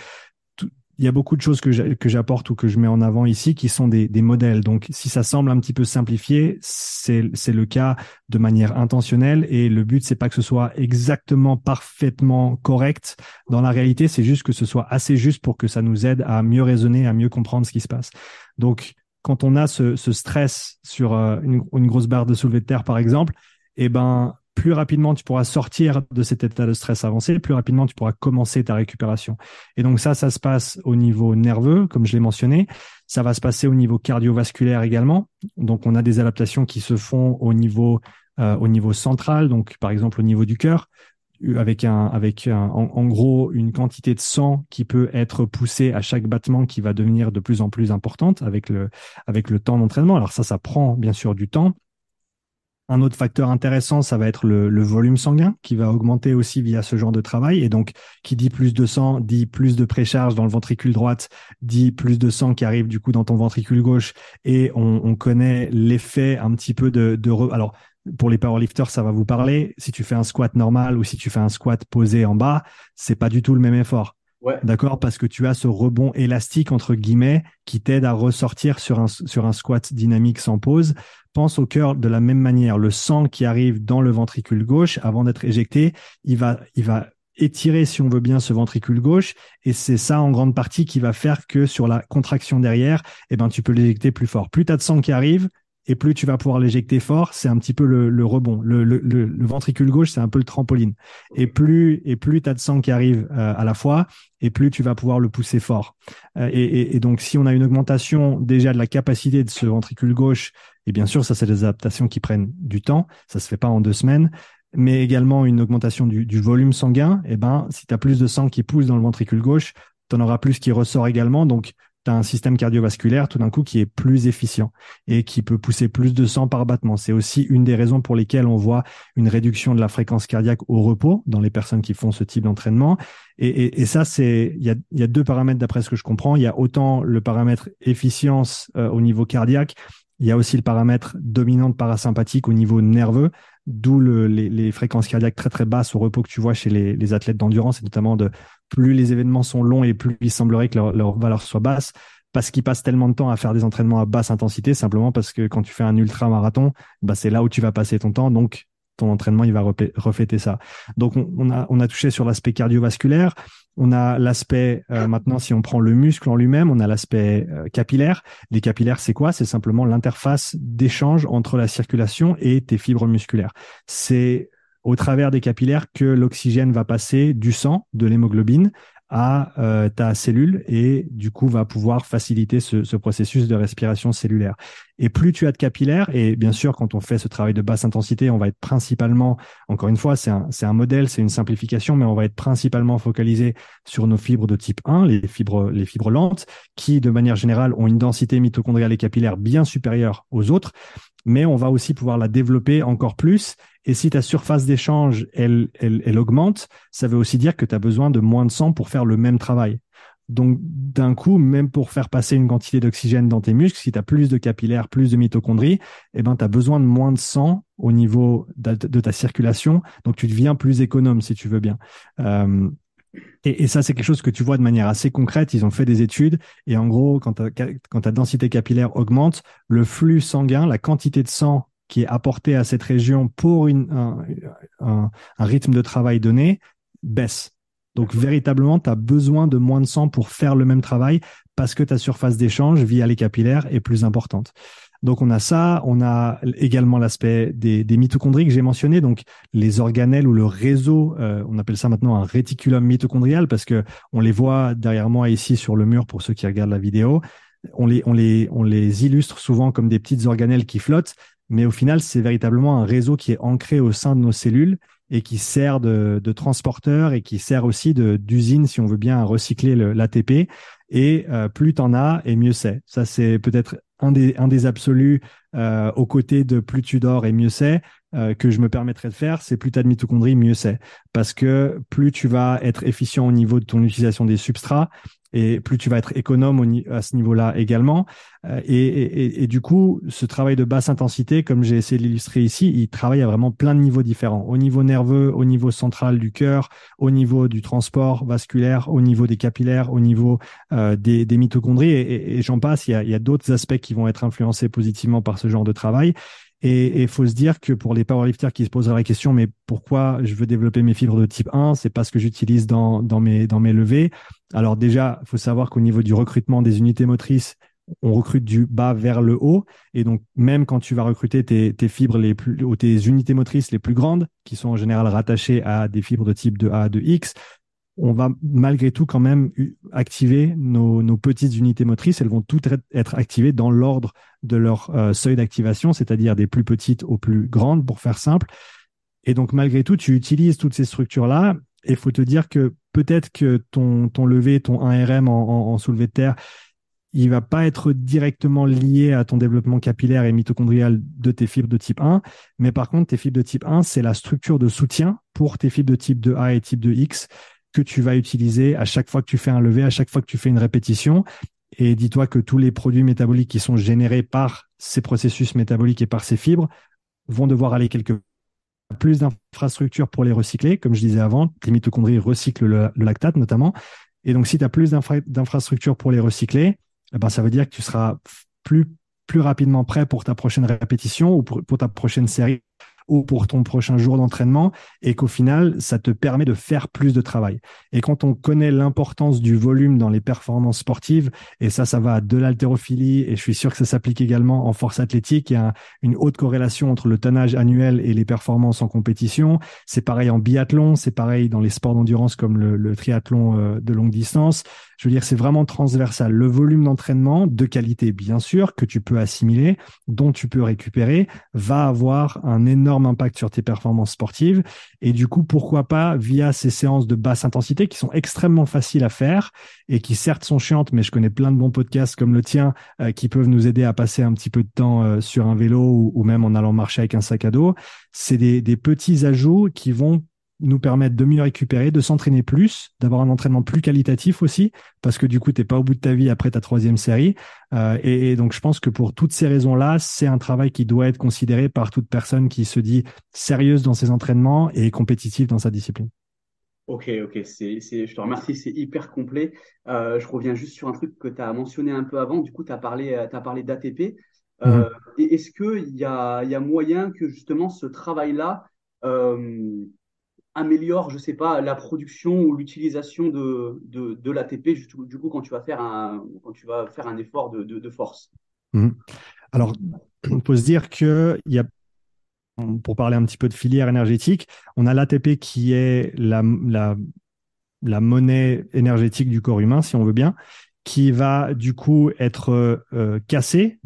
Speaker 2: il y a beaucoup de choses que j'apporte ou que je mets en avant ici qui sont des, des modèles. Donc, si ça semble un petit peu simplifié, c'est le cas de manière intentionnelle et le but, c'est pas que ce soit exactement parfaitement correct. Dans la réalité, c'est juste que ce soit assez juste pour que ça nous aide à mieux raisonner, à mieux comprendre ce qui se passe. Donc, quand on a ce, ce stress sur euh, une, grosse barre de soulevé de terre, par exemple, eh ben, plus rapidement tu pourras sortir de cet état de stress avancé, plus rapidement tu pourras commencer ta récupération. Et donc ça, ça se passe au niveau nerveux, comme je l'ai mentionné. Ça va se passer au niveau cardiovasculaire également. Donc on a des adaptations qui se font au niveau euh, au niveau central, donc par exemple au niveau du cœur, avec un avec un, en, gros une quantité de sang qui peut être poussée à chaque battement qui va devenir de plus en plus importante avec le avec le temps d'entraînement. Alors ça, ça prend bien sûr du temps. Un autre facteur intéressant, ça va être le, volume sanguin qui va augmenter aussi via ce genre de travail. Et donc, qui dit plus de sang, dit plus de précharge dans le ventricule droite, dit plus de sang qui arrive du coup dans ton ventricule gauche. Et on, connaît l'effet un petit peu de, alors pour les powerlifters, ça va vous parler. Si tu fais un squat normal ou si tu fais un squat posé en bas, c'est pas du tout le même effort. D'accord Parce que tu as ce rebond élastique, entre guillemets, qui t'aide à ressortir sur un, sur un squat dynamique sans pause. Pense au cœur de la même manière. Le sang qui arrive dans le ventricule gauche, avant d'être éjecté, il va, il va étirer, si on veut bien, ce ventricule gauche. Et c'est ça, en grande partie, qui va faire que sur la contraction derrière, eh ben, tu peux l'éjecter plus fort. Plus tu as de sang qui arrive, et plus tu vas pouvoir l'éjecter fort, c'est un petit peu le, le rebond. Le, le, le, ventricule gauche, c'est un peu le trampoline. Et plus et plus tu as de sang qui arrive euh, à la fois, et plus tu vas pouvoir le pousser fort. Euh, et, et, et, donc, si on a une augmentation déjà de la capacité de ce ventricule gauche, et bien sûr, ça, c'est des adaptations qui prennent du temps, ça se fait pas en deux semaines, mais également une augmentation du, du volume sanguin, et eh ben, si tu as plus de sang qui pousse dans le ventricule gauche, tu en auras plus qui ressort également. Donc, tu as un système cardiovasculaire tout d'un coup qui est plus efficient et qui peut pousser plus de sang par battement. C'est aussi une des raisons pour lesquelles on voit une réduction de la fréquence cardiaque au repos dans les personnes qui font ce type d'entraînement. Et, ça, c'est il y a, y a, deux paramètres d'après ce que je comprends. Il y a autant le paramètre efficience euh, au niveau cardiaque, il y a aussi le paramètre dominante parasympathique au niveau nerveux, d'où le, les, fréquences cardiaques très très basses au repos que tu vois chez les, athlètes d'endurance et notamment de plus les événements sont longs et plus il semblerait que leur, leur valeur soit basse parce qu'ils passent tellement de temps à faire des entraînements à basse intensité, simplement parce que quand tu fais un ultra marathon, bah c'est là où tu vas passer ton temps, donc ton entraînement il va refléter ça. Donc on, a on a touché sur l'aspect cardiovasculaire, on a l'aspect euh, maintenant si on prend le muscle en lui-même, on a l'aspect euh, capillaire. Les capillaires c'est quoi? C'est simplement l'interface d'échange entre la circulation et tes fibres musculaires. C'est au travers des capillaires que l'oxygène va passer du sang, de l'hémoglobine, à euh, ta cellule et du coup va pouvoir faciliter ce, ce, processus de respiration cellulaire. Et plus tu as de capillaires, et bien sûr quand on fait ce travail de basse intensité, on va être principalement, encore une fois, c'est un, un modèle, c'est une simplification, mais on va être principalement focalisé sur nos fibres de type 1, les fibres, les fibres lentes, qui de manière générale ont une densité mitochondriale et capillaire bien supérieure aux autres mais on va aussi pouvoir la développer encore plus. Et si ta surface d'échange, elle, elle, elle augmente, ça veut aussi dire que tu as besoin de moins de sang pour faire le même travail. Donc, d'un coup, même pour faire passer une quantité d'oxygène dans tes muscles, si tu as plus de capillaires, plus de mitochondries, eh ben, tu as besoin de moins de sang au niveau de, ta circulation. Donc, tu deviens plus économe, si tu veux bien. Euh, et, et, ça, c'est quelque chose que tu vois de manière assez concrète. Ils ont fait des études et en gros, quand, quand ta densité capillaire augmente, le flux sanguin, la quantité de sang qui est apporté à cette région pour une, un, un, un rythme de travail donné baisse. Donc véritablement, tu as besoin de moins de sang pour faire le même travail parce que ta surface d'échange via les capillaires est plus importante. Donc on a ça, on a également l'aspect des, des, mitochondries que j'ai mentionné, donc les organelles ou le réseau, euh, on appelle ça maintenant un réticulum mitochondrial parce que on les voit derrière moi ici sur le mur pour ceux qui regardent la vidéo. On les, on les, on les illustre souvent comme des petites organelles qui flottent, mais au final c'est véritablement un réseau qui est ancré au sein de nos cellules et qui sert de, transporteur et qui sert aussi d'usine, si on veut bien, à recycler l'ATP. et euh, plus t'en as et mieux c'est. Ça c'est peut-être un des absolus euh, aux côtés de plus tu dors et mieux c'est euh, que je me permettrais de faire, c'est plus tu as de mitochondries, mieux c'est. Parce que plus tu vas être efficient au niveau de ton utilisation des substrats, et plus tu vas être économe au, à ce niveau-là également. Euh, et, et, et, du coup, ce travail de basse intensité, comme j'ai essayé de l'illustrer ici, il travaille à vraiment plein de niveaux différents. Au niveau nerveux, au niveau central du cœur, au niveau du transport vasculaire, au niveau des capillaires, au niveau euh, des, des, mitochondries, et, j'en passe. Il y a, a d'autres aspects qui vont être influencés positivement par ce genre de travail. Et il faut se dire que pour les powerlifters qui se poseraient la question, mais pourquoi je veux développer mes fibres de type 1 C'est pas ce que j'utilise dans, dans, mes, dans mes levées. Alors déjà, il faut savoir qu'au niveau du recrutement des unités motrices, on recrute du bas vers le haut. Et donc, même quand tu vas recruter tes, fibres les plus, ou tes unités motrices les plus grandes, qui sont en général rattachées à des fibres de type de A, de X, on va malgré tout quand même activer nos, nos petites unités motrices. Elles vont toutes être activées dans l'ordre de leur euh, seuil d'activation, c'est-à-dire des plus petites aux plus grandes, pour faire simple. Et donc malgré tout, tu utilises toutes ces structures-là. Et il faut te dire que peut-être que ton, ton levé, ton 1RM en, en, soulevé de terre, il va pas être directement lié à ton développement capillaire et mitochondrial de tes fibres de type 1, mais par contre, tes fibres de type 1, c'est la structure de soutien pour tes fibres de type 2A et type 2X que tu vas utiliser à chaque fois que tu fais un levé, à chaque fois que tu fais une répétition. Et dis-toi que tous les produits métaboliques qui sont générés par ces processus métaboliques et par ces fibres vont devoir aller quelque plus d'infrastructures pour les recycler. Comme je disais avant, les mitochondries recyclent le, lactate notamment. Et donc, si tu as plus d'infrastructures pour les recycler, eh ben, ça veut dire que tu seras plus, plus rapidement prêt pour ta prochaine répétition ou pour ta prochaine série ou pour ton prochain jour d'entraînement et qu'au final, ça te permet de faire plus de travail. Et quand on connaît l'importance du volume dans les performances sportives, et ça, ça va de l'haltérophilie, et je suis sûr que ça s'applique également en force athlétique, il y a une haute corrélation entre le tonnage annuel et les performances en compétition. C'est pareil en biathlon, c'est pareil dans les sports d'endurance comme le, triathlon euh, de longue distance. Je veux dire, c'est vraiment transversal. Le volume d'entraînement de qualité, bien sûr, que tu peux assimiler, dont tu peux récupérer, va avoir un énorme impact sur tes performances sportives. Et du coup, pourquoi pas via ces séances de basse intensité qui sont extrêmement faciles à faire et qui certes sont chiantes, mais je connais plein de bons podcasts comme le tien euh, qui peuvent nous aider à passer un petit peu de temps euh, sur un vélo ou, même en allant marcher avec un sac à dos. C'est des, des petits ajouts qui vont nous permettre de mieux récupérer, de s'entraîner plus, d'avoir un entraînement plus qualitatif aussi, parce que du coup, t'es pas au bout de ta vie après ta troisième série. Euh, et, donc, je pense que pour toutes ces raisons-là, c'est un travail qui doit être considéré par toute personne qui se dit sérieuse dans ses entraînements et compétitive dans sa discipline.
Speaker 1: Ok, ok, c'est, c'est, je te remercie, c'est hyper complet. Euh, je reviens juste sur un truc que tu as mentionné un peu avant. Du coup, tu as parlé, parlé d'ATP. Euh, mm-hmm. Est-ce qu'il y a, y a moyen que justement ce travail-là euh, améliore, je sais pas, la production ou l'utilisation de, de, l'ATP du coup quand tu vas faire un, quand tu vas faire un effort de, de, force
Speaker 2: mhm. Alors, on peut se dire que y a pour parler un petit peu de filière énergétique, on a l'ATP qui est la, la, la, monnaie énergétique du corps humain, si on veut bien, qui va du coup être euh, cassée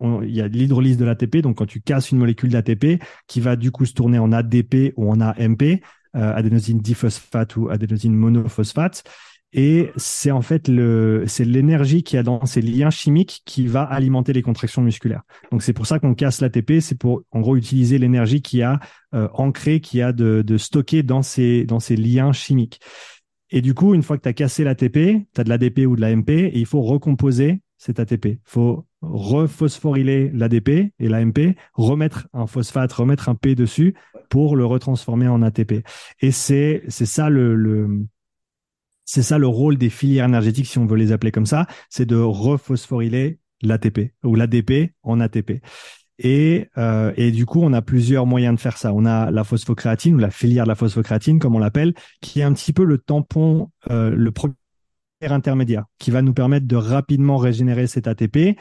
Speaker 2: il y a l'hydrolyse de l'ATP, donc quand tu casses une molécule d'ATP qui va du coup se tourner en ADP ou en AMP, euh, adénosine diphosphate ou adénosine monophosphate. Et c'est en fait le, c'est l'énergie qui a dans ces liens chimiques qui va alimenter les contractions musculaires. Donc c'est pour ça qu'on casse l'ATP, c'est pour en gros utiliser l'énergie qui a euh, ancré, qui a de, de stocké dans ces dans ces liens chimiques. Et du coup, une fois que tu as cassé l'ATP, tu as de l'ADP ou de l'AMP, et il faut recomposer cet ATP. Faut rephosphoryler l'ADP et l'AMP, remettre un phosphate, remettre un P dessus pour le retransformer en ATP. Et c'est c'est ça le, le c'est ça le rôle des filières énergétiques, si on veut les appeler comme ça, c'est de rephosphoryler l'ATP ou l'ADP en ATP. Et, euh, et du coup, on a plusieurs moyens de faire ça. On a la phosphocréatine ou la filière de la phosphocréatine, comme on l'appelle, qui est un petit peu le tampon, euh, le premier intermédiaire, qui va nous permettre de rapidement régénérer cet ATP.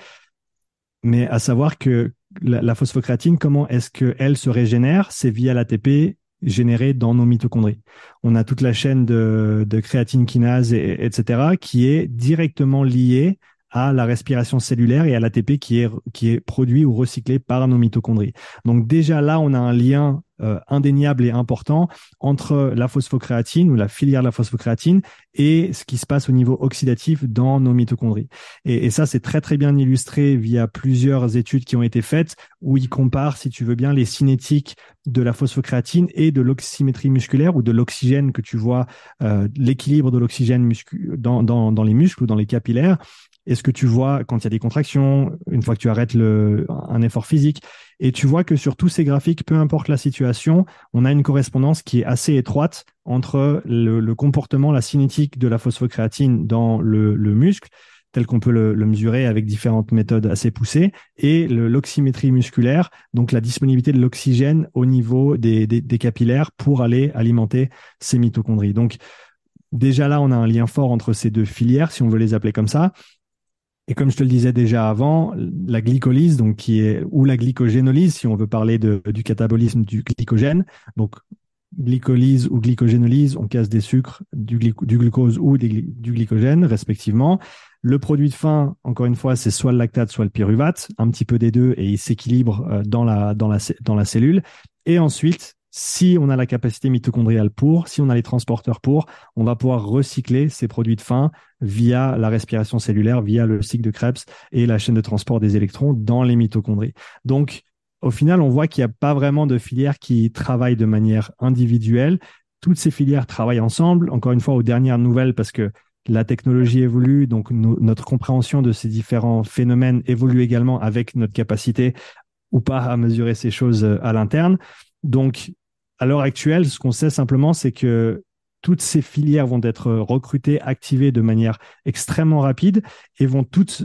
Speaker 2: Mais à savoir que la, phosphocréatine, comment est-ce qu'elle se régénère? C'est via l'ATP généré dans nos mitochondries. On a toute la chaîne de, de créatine kinase, et, etc., qui est directement liée à la respiration cellulaire et à l'ATP qui est, qui est produit ou recyclé par nos mitochondries. Donc déjà là, on a un lien euh, indéniable et important entre la phosphocréatine ou la filière de la phosphocréatine et ce qui se passe au niveau oxydatif dans nos mitochondries. Et, ça, c'est très très bien illustré via plusieurs études qui ont été faites où ils comparent, si tu veux bien, les cinétiques de la phosphocréatine et de l'oxymétrie musculaire ou de l'oxygène que tu vois, euh, l'équilibre de l'oxygène dans, dans, dans les muscles ou dans les capillaires est ce que tu vois quand il y a des contractions, une fois que tu arrêtes le, un effort physique. Et tu vois que sur tous ces graphiques, peu importe la situation, on a une correspondance qui est assez étroite entre le, comportement, la cinétique de la phosphocréatine dans le, muscle, tel qu'on peut le, mesurer avec différentes méthodes assez poussées, et l'oxymétrie musculaire, donc la disponibilité de l'oxygène au niveau des, des, capillaires pour aller alimenter ces mitochondries. Donc, Déjà là, on a un lien fort entre ces deux filières, si on veut les appeler comme ça. Et comme je te le disais déjà avant, la glycolyse, donc qui est ou la glycogénolyse, si on veut parler de, du catabolisme du glycogène, donc glycolyse ou glycogénolyse, on casse des sucres, du, glucose ou du glycogène, respectivement. Le produit de fin, encore une fois, c'est soit le lactate, soit le pyruvate, un petit peu des deux, et il s'équilibre euh, dans la, dans, la, dans la cellule. Et ensuite, si on a la capacité mitochondriale pour, si on a les transporteurs pour, on va pouvoir recycler ces produits de fin via la respiration cellulaire, via le cycle de Krebs et la chaîne de transport des électrons dans les mitochondries. Donc, au final, on voit qu'il n'y a pas vraiment de filières qui travaillent de manière individuelle. Toutes ces filières travaillent ensemble, encore une fois, aux dernières nouvelles, parce que la technologie évolue, donc notre compréhension de ces différents phénomènes évolue également avec notre capacité ou pas à mesurer ces choses euh, à l'interne. Donc, à l'heure actuelle, ce qu'on sait simplement, c'est que toutes ces filières vont être recrutées, activées de manière extrêmement rapide et vont toutes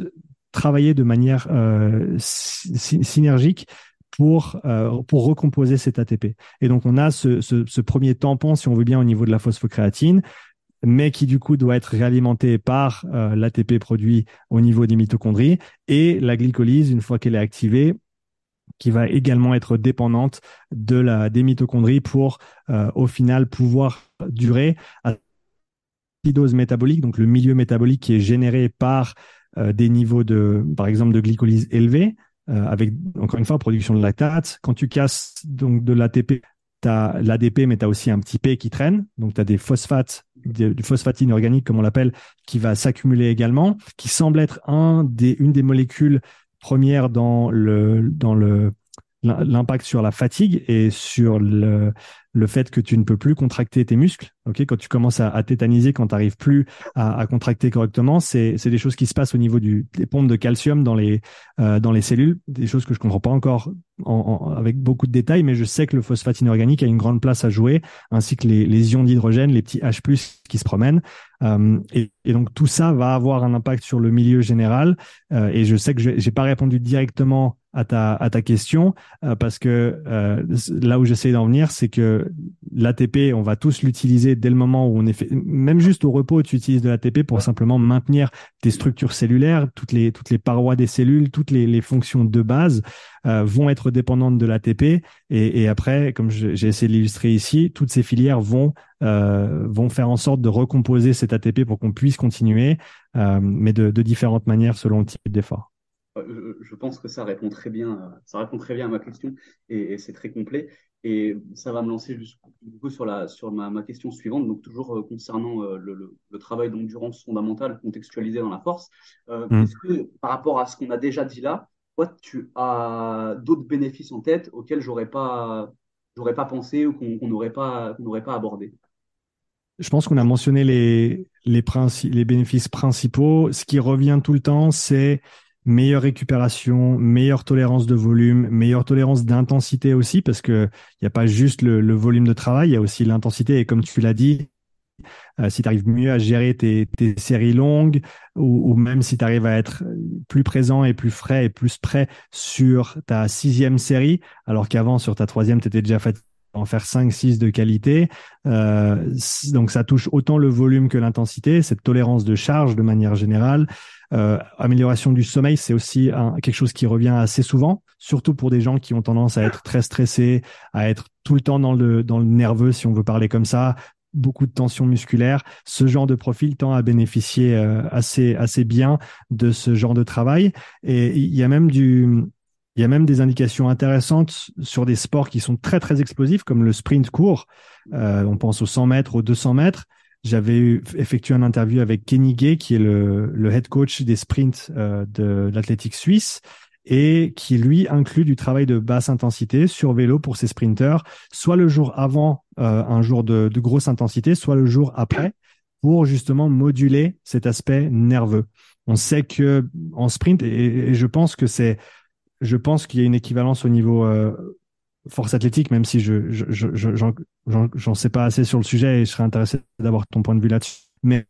Speaker 2: travailler de manière euh, synergique pour euh, pour recomposer cet ATP. Et donc on a ce, premier tampon, si on veut bien, au niveau de la phosphocréatine, mais qui du coup doit être réalimenté par euh, l'ATP produit au niveau des mitochondries et la glycolyse, une fois qu'elle est activée, qui va également être dépendante de la des mitochondries pour euh, au final pouvoir durer à l'acidose métabolique, donc le milieu métabolique qui est généré par euh, des niveaux de, par exemple, de glycolyse élevés, euh, avec encore une fois production de lactate. Quand tu casses donc de l'ATP, tu as l'ADP, mais tu as aussi un petit P qui traîne. Donc tu as des phosphates, du phosphatine organique, comme on l'appelle, qui va s'accumuler également, qui semble être un des, une des molécules première dans le dans le l'impact sur la fatigue et sur le, le fait que tu ne peux plus contracter tes muscles. Quand tu commences à, tétaniser, quand tu n'arrives plus à, contracter correctement, c'est des choses qui se passent au niveau du, des pompes de calcium dans les euh, dans les cellules, des choses que je comprends pas encore en, avec beaucoup de détails, mais je sais que le phosphate inorganique a une grande place à jouer, ainsi que les, les ions d'hydrogène, les petits H+ qui se promènent. Euh, et, et, donc tout ça va avoir un impact sur le milieu général. Euh, et je sais que j'ai pas répondu directement à ta, à ta question, euh, parce que euh, là où j'essaie d'en venir, c'est que l'ATP, on va tous l'utiliser dès le moment où on est fait, même juste au repos, tu utilises de l'ATP pour simplement maintenir tes structures cellulaires, toutes les, toutes les parois des cellules, toutes les, les fonctions de base euh, vont être dépendantes de l'ATP. Et, et après, comme j'ai essayé de l'illustrer ici, toutes ces filières vont, vont faire en sorte de recomposer cet ATP pour qu'on puisse continuer, mais de, de différentes manières selon le type d'effort.
Speaker 1: Euh, je pense que ça répond très bien, ça répond très bien à ma question et, c'est très complet. Et ça va me lancer du coup sur, la, sur ma, ma question suivante, donc toujours euh, concernant euh, le, le, travail d'endurance fondamentale contextualisé dans la force. Mmh. Est-ce que par rapport à ce qu'on a déjà dit là, toi, tu as d'autres bénéfices en tête auxquels j'aurais pas, j'aurais pas pensé ou qu'on n'aurait pas, n'aurait pas abordé?
Speaker 2: Je pense qu'on a mentionné les, les, les bénéfices principaux. Ce qui revient tout le temps, c'est meilleure récupération, meilleure tolérance de volume, meilleure tolérance d'intensité aussi, parce que il n'y a pas juste le, volume de travail, il y a aussi l'intensité. Et comme tu l'as dit, euh, si tu arrives mieux à gérer tes, séries longues, ou, même si tu arrives à être plus présent et plus frais et plus prêt sur ta sixième série, alors qu'avant sur ta troisième, tu étais déjà fatigué en faire 5 6 de qualité euh, donc ça touche autant le volume que l'intensité cette tolérance de charge de manière générale euh, amélioration du sommeil, c'est aussi quelque chose qui revient assez souvent, surtout pour des gens qui ont tendance à être très stressés, à être tout le temps dans le, dans le nerveux, si on veut parler comme ça, beaucoup de tension musculaire. Ce genre de profil tend à bénéficier euh, assez, assez bien de ce genre de travail. Et il y a même du, Il y a même des indications intéressantes sur des sports qui sont très très explosifs, comme le sprint court. Euh, on pense aux 100 mètres, aux 200 mètres. J'avais effectué un interview avec Kenny Gay, qui est le, le head coach des sprints euh, de l'athlétique suisse et qui lui inclut du travail de basse intensité sur vélo pour ses sprinteurs, soit le jour avant euh, un jour de, de, grosse intensité, soit le jour après, pour justement moduler cet aspect nerveux. On sait que en sprint, et, et je pense que c'est je pense qu'il y a une équivalence au niveau euh, force athlétique, même si je j'en je, sais pas assez sur le sujet et je serais intéressé d'avoir ton point de vue là-dessus. Mais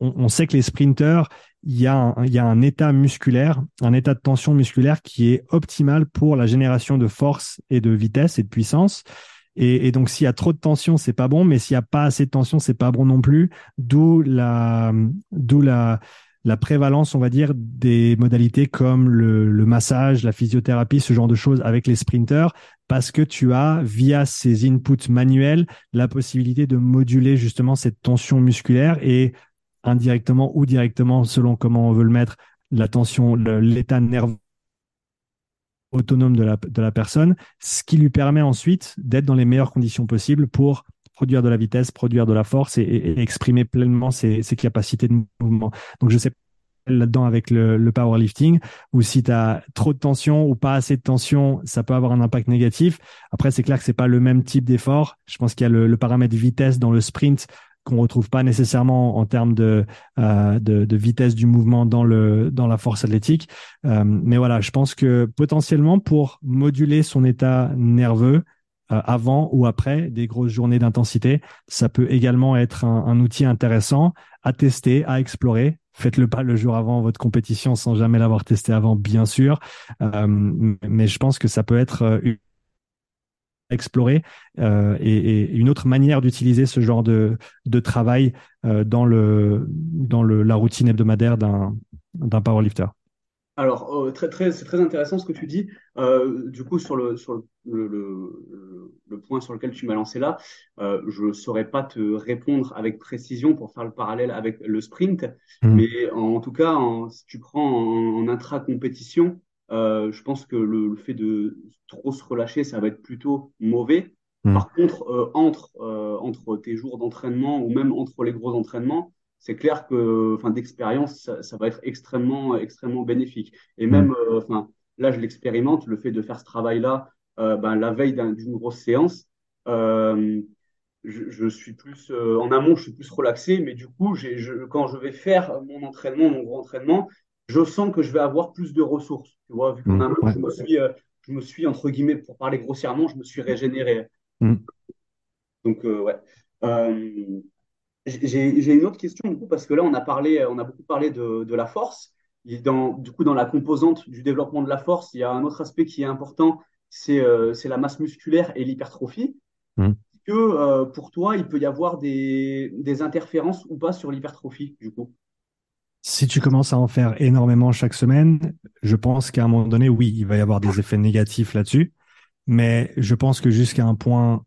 Speaker 2: on, on, sait que les sprinteurs, il y, a un, il y a un état musculaire, un état de tension musculaire qui est optimal pour la génération de force et de vitesse et de puissance. Et, et donc, s'il y a trop de tension, c'est pas bon, mais s'il y a pas assez de tension, c'est pas bon non plus. D'où la, d'où la, la prévalence, on va dire, des modalités comme le, massage, la physiothérapie, ce genre de choses avec les sprinters, parce que tu as, via ces inputs manuels, la possibilité de moduler justement cette tension musculaire et indirectement ou directement, selon comment on veut le mettre, la tension, l'état nerveux autonome de la, de la personne, ce qui lui permet ensuite d'être dans les meilleures conditions possibles pour produire de la vitesse, produire de la force et, exprimer pleinement ses, capacités de mouvement. Donc je sais là-dedans avec le, powerlifting, ou si tu as trop de tension ou pas assez de tension, ça peut avoir un impact négatif. Après, c'est clair que c'est pas le même type d'effort. Je pense qu'il y a le, paramètre vitesse dans le sprint qu'on retrouve pas nécessairement en termes de, euh, vitesse du mouvement dans la force athlétique. Euh, mais voilà, je pense que potentiellement pour moduler son état nerveux, avant ou après des grosses journées d'intensité. Ça peut également être un, outil intéressant à tester, à explorer. Faites-le pas le jour avant votre compétition sans jamais l'avoir testé avant, bien sûr. Euh, mais je pense que ça peut être euh, explorer euh, et, et, une autre manière d'utiliser ce genre de, travail euh, dans le dans le, la routine hebdomadaire d'un powerlifter.
Speaker 1: Alors, euh, très, très, c'est très intéressant ce que tu dis. Euh, du coup, sur le, sur le, le, le, point sur lequel tu m'as lancé là, euh, je ne saurais pas te répondre avec précision pour faire le parallèle avec le sprint. Mmh. Mais en, tout cas, en, si tu prends en, en intra-compétition, je pense que le, fait de trop se relâcher, ça va être plutôt mauvais. Mmh. Par contre, entre, entre tes jours d'entraînement ou même entre les gros entraînements, c'est clair que, enfin, d'expérience, ça, ça, va être extrêmement, extrêmement bénéfique. Et même, mm. euh, enfin, là, je l'expérimente, le fait de faire ce travail-là, euh, ben, la veille d'une grosse séance, euh, je, je, suis plus euh, en amont, je suis plus relaxé, mais du coup, je, quand je vais faire mon entraînement, mon gros entraînement, je sens que je vais avoir plus de ressources. Tu vois, vu qu'en mmh, amont, ouais. je me suis, euh, je me suis entre guillemets, pour parler grossièrement, je me suis régénéré. Mmh. Donc, euh, ouais. J'ai une autre question, du coup, parce que là, on a parlé, on a beaucoup parlé de, de la force. Dans, du coup, dans la composante du développement de la force, il y a un autre aspect qui est important, c'est euh, la masse musculaire et l'hypertrophie. Mmh. Que euh, pour toi, il peut y avoir des, des interférences ou pas sur l'hypertrophie, du coup?
Speaker 2: Si tu commences à en faire énormément chaque semaine, je pense qu'à un moment donné, oui, il va y avoir des effets négatifs là-dessus. Mais je pense que jusqu'à un point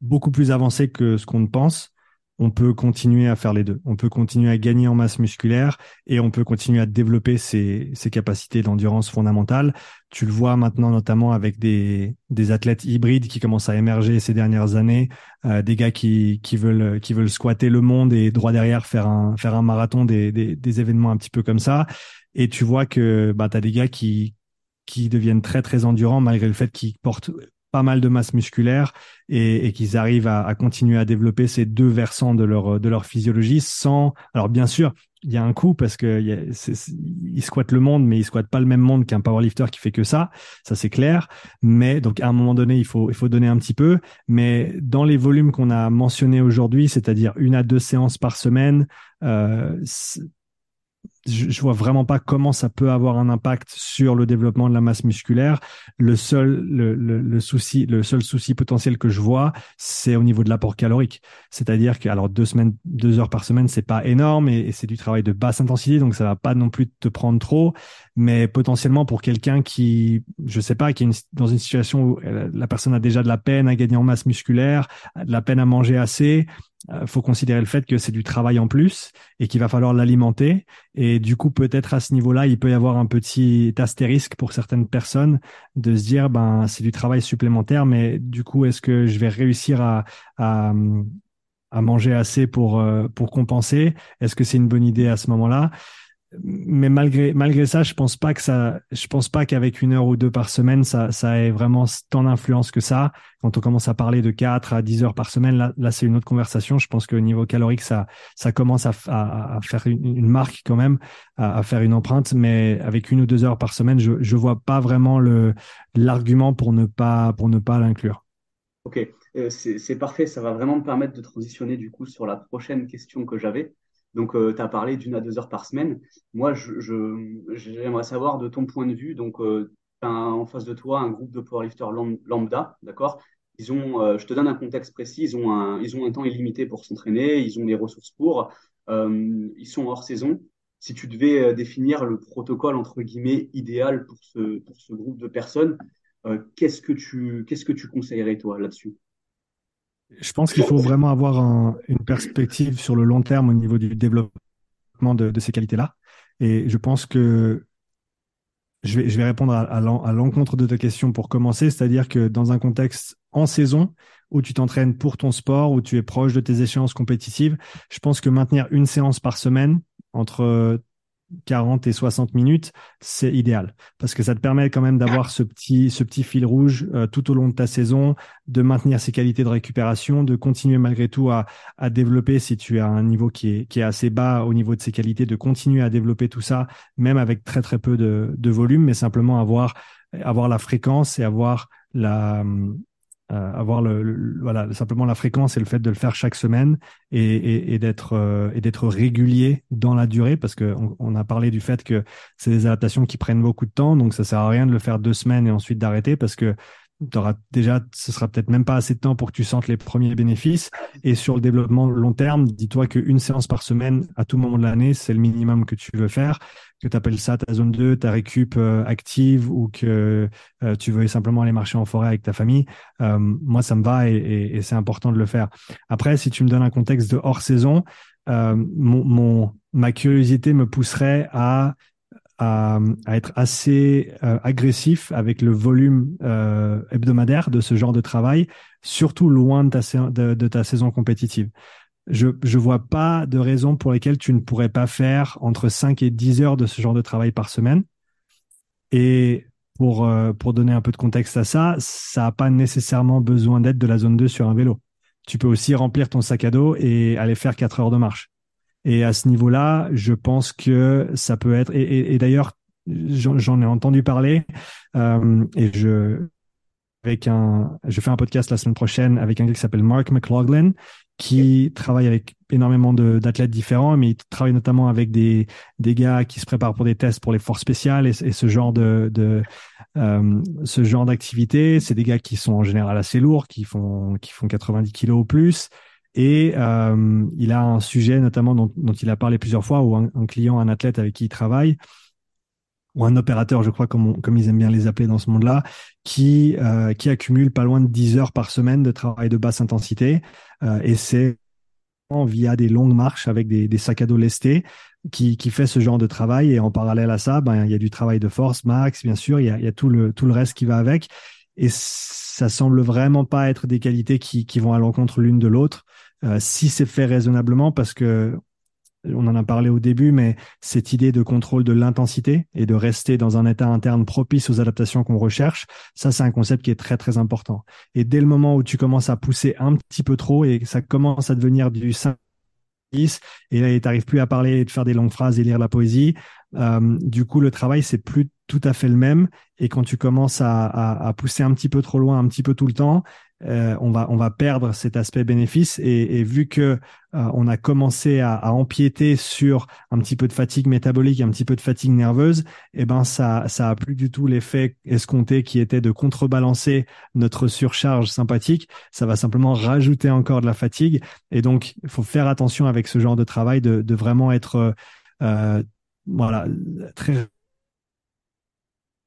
Speaker 2: beaucoup plus avancé que ce qu'on ne pense, on peut continuer à faire les deux. On peut continuer à gagner en masse musculaire et on peut continuer à développer ses, ses capacités d'endurance fondamentale. Tu le vois maintenant notamment avec des, des athlètes hybrides qui commencent à émerger ces dernières années, euh, des gars qui, qui veulent qui veulent squatter le monde et droit derrière faire un faire un marathon des, des, des événements un petit peu comme ça. Et tu vois que bah, tu as des gars qui qui deviennent très très endurants malgré le fait qu'ils portent pas mal de masse musculaire et, qu'ils arrivent à, continuer à développer ces deux versants de leur de leur physiologie sans alors bien sûr il y a un coup parce que squattent le monde mais ils squattent pas le même monde qu'un powerlifter qui fait que ça. Ça c'est clair. Mais donc à un moment donné il faut il faut donner un petit peu. Mais dans les volumes qu'on a mentionnés aujourd'hui c'est-à-dire une à deux séances par semaine euh, je, je vois vraiment pas comment ça peut avoir un impact sur le développement de la masse musculaire. Le seul, le, le, le souci, le seul souci potentiel que je vois, c'est au niveau de l'apport calorique. C'est-à-dire que, alors, deux semaines, deux heures par semaine, c'est pas énorme et, c'est du travail de basse intensité, donc ça va pas non plus te prendre trop. Mais potentiellement pour quelqu'un qui, je sais pas, qui est dans une situation où la personne a déjà de la peine à gagner en masse musculaire, de la peine à manger assez, euh, faut considérer le fait que c'est du travail en plus et qu'il va falloir l'alimenter. Et du coup, peut-être à ce niveau-là, il peut y avoir un petit astérisque pour certaines personnes de se dire, ben, c'est du travail supplémentaire, mais du coup, est-ce que je vais réussir à, à, à manger assez pour, euh, pour compenser? Est-ce que c'est une bonne idée à ce moment-là? Mais malgré malgré ça, je pense pas que ça, je pense pas qu'avec une heure ou deux par semaine, ça ça ait vraiment tant d'influence que ça. Quand on commence à parler de 4 à 10 heures par semaine, là c'est une autre conversation. Je pense qu'au niveau calorique, ça ça commence à, à, faire une, marque quand même, à, à, faire une empreinte. Mais avec une ou deux heures par semaine, je je vois pas vraiment le l'argument pour ne pas pour ne pas l'inclure.
Speaker 1: Ok, euh, c'est parfait. Ça va vraiment me permettre de transitionner du coup sur la prochaine question que j'avais. Donc, euh, tu as parlé d'une à deux heures par semaine. Moi, je, j'aimerais savoir de ton point de vue. Donc, euh, tu as en face de toi un groupe de powerlifters lambda, d'accord? Ils ont, euh, Je te donne un contexte précis. Ils ont un, ils ont un temps illimité pour s'entraîner. Ils ont les ressources pour. ils sont hors saison. Si tu devais définir le protocole, entre guillemets, idéal pour ce, pour ce groupe de personnes, qu'est-ce que tu, qu'est-ce que tu conseillerais, toi, là-dessus?
Speaker 2: Je pense qu'il faut vraiment avoir une perspective sur le long terme au niveau du développement de, ces qualités-là. Et je pense que je vais, répondre à, à l'encontre de ta question pour commencer, c'est-à-dire que dans un contexte en saison où tu t'entraînes pour ton sport, où tu es proche de tes échéances compétitives, je pense que maintenir une séance par semaine entre 40 et 60 minutes, c'est idéal. Parce que ça te permet quand même d'avoir ce petit, ce petit fil rouge euh, tout au long de ta saison, de maintenir ses qualités de récupération, de continuer malgré tout à, à développer si tu as un niveau qui est, qui est assez bas au niveau de ses qualités, de continuer à développer tout ça, même avec très très peu de, de volume, mais simplement avoir, avoir la fréquence et avoir la, euh, avoir le, voilà simplement la fréquence et le fait de le faire chaque semaine et, d'être euh, et d'être régulier dans la durée parce que on, a parlé du fait que c'est des adaptations qui prennent beaucoup de temps donc ça sert à rien de le faire deux semaines et ensuite d'arrêter parce que auras déjà, ce sera peut-être même pas assez de temps pour que tu sentes les premiers bénéfices. Et sur le développement long terme, dis-toi qu'une séance par semaine à tout moment de l'année, c'est le minimum que tu veux faire. Que tu appelles ça ta zone 2, ta récup euh, active ou que euh, tu veux simplement aller marcher en forêt avec ta famille. Euh, moi, ça me va et, c'est important de le faire. Après, si tu me donnes un contexte de hors saison, mon, ma curiosité me pousserait à à, être assez agressif avec le volume hebdomadaire de ce genre de travail, surtout loin de, ta saison compétitive. Je ne vois pas de raison pour lesquelles tu ne pourrais pas faire entre 5 et 10 heures de ce genre de travail par semaine. Et pour, euh, pour donner un peu de contexte à ça, ça n'a pas nécessairement besoin d'être de la zone 2 sur un vélo. Tu peux aussi remplir ton sac à dos et aller faire 4 heures de marche. Et à ce niveau-là, je pense que ça peut être. Et, d'ailleurs, j'en ai entendu parler. Euh, et je avec un, je fais un podcast la semaine prochaine avec un gars qui s'appelle Mark McLaughlin, qui travaille avec énormément d'athlètes différents, mais il travaille notamment avec des, des gars qui se préparent pour des tests pour les forces spéciales et, et ce genre de, de euh, ce genre d'activité. C'est des gars qui sont en général assez lourds, qui font qui font 90 kilos ou plus et euh, il a un sujet notamment dont, dont, il a parlé plusieurs fois, ou un, client, un athlète avec qui il travaille, ou un opérateur, je crois, comme, comme ils aiment bien les appeler dans ce monde-là, qui, euh, qui accumule pas loin de 10 heures par semaine de travail de basse intensité. Euh, et c'est via des longues marches avec des, des sacs à dos lestés qui, qui fait ce genre de travail. Et en parallèle à ça, ben, il y a du travail de force, max, bien sûr, il y a, il y a tout, le, tout le reste qui va avec. Et ça semble vraiment pas être des qualités qui, qui vont à l'encontre l'une de l'autre. Euh, si c'est fait raisonnablement, parce que on en a parlé au début, mais cette idée de contrôle de l'intensité et de rester dans un état interne propice aux adaptations qu'on recherche, ça c'est un concept qui est très très important. Et dès le moment où tu commences à pousser un petit peu trop et ça commence à devenir du 5 et là, tu n'arrives plus à parler et de faire des longues phrases et lire la poésie. Euh, du coup, le travail, c'est plus tout à fait le même. Et quand tu commences à, à, à, pousser un petit peu trop loin, un petit peu tout le temps, euh, on va on va perdre cet aspect bénéfice et, et vu que euh, on a commencé à, à, empiéter sur un petit peu de fatigue métabolique, un petit peu de fatigue nerveuse, eh ben ça ça a plus du tout l'effet escompté qui était de contrebalancer notre surcharge sympathique. Ça va simplement rajouter encore de la fatigue et donc il faut faire attention avec ce genre de travail de, de vraiment être euh, voilà très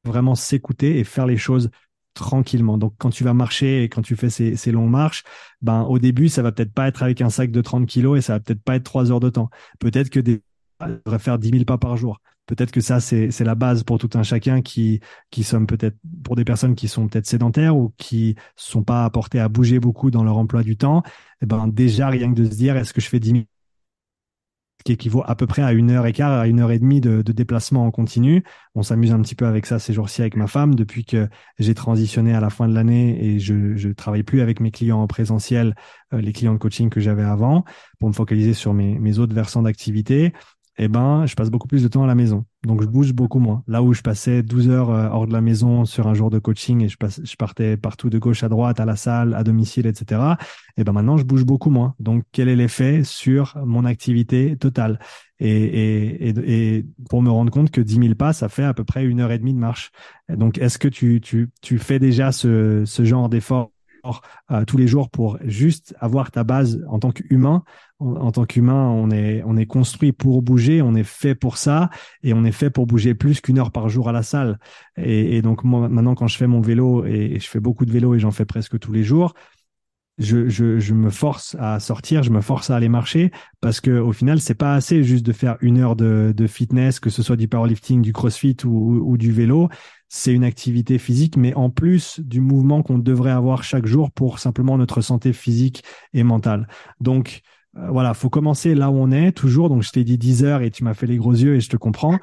Speaker 2: vraiment s'écouter et faire les choses tranquillement. Donc, quand tu vas marcher et quand tu fais ces, ces longues marches, ben, au début, ça va peut-être pas être avec un sac de 30 kilos et ça va peut-être pas être trois heures de temps. Peut-être que des, devrait faire 10 000 pas par jour. Peut-être que ça, c'est, c'est la base pour tout un chacun qui, qui sommes peut-être, pour des personnes qui sont peut-être sédentaires ou qui sont pas apportées à bouger beaucoup dans leur emploi du temps. Eh ben, déjà, rien que de se dire, est-ce que je fais 10 000 qui équivaut à peu près à une heure et quart, à une heure et demie de, déplacement en continu. On s'amuse un petit peu avec ça ces jours-ci avec ma femme depuis que j'ai transitionné à la fin de l'année et je, je travaille plus avec mes clients en présentiel, euh, les clients de coaching que j'avais avant, pour me focaliser sur mes autres versants d'activité eh ben, je passe beaucoup plus de temps à la maison. Donc, je bouge beaucoup moins. Là où je passais 12 heures euh, hors de la maison sur un jour de coaching et je, je partais partout de gauche à droite, à la salle, à domicile, etc. Eh ben, maintenant, je bouge beaucoup moins. Donc, quel est l'effet sur mon activité totale? Et, et, et, et, pour me rendre compte que 10 000 pas, ça fait à peu près une heure et demie de marche. Donc, est-ce que tu, tu, tu fais déjà ce, ce genre d'effort euh, tous les jours pour juste avoir ta base en tant qu'humain. En, tant qu'humain, on est, on est construit pour bouger, on est fait pour ça et on est fait pour bouger plus qu'une heure par jour à la salle. Et, donc moi, maintenant, quand je fais mon vélo et, je fais beaucoup de vélo et j'en fais presque tous les jours, je, je, je, me force à sortir, je me force à aller marcher parce que au final, c'est pas assez juste de faire une heure de, de fitness, que ce soit du powerlifting, du crossfit ou, ou du vélo c'est une activité physique, mais en plus du mouvement qu'on devrait avoir chaque jour pour simplement notre santé physique et mentale. Donc, euh, voilà, faut commencer là où on est, toujours. Donc, je t'ai dit 10 heures et tu m'as fait les gros yeux et je te comprends.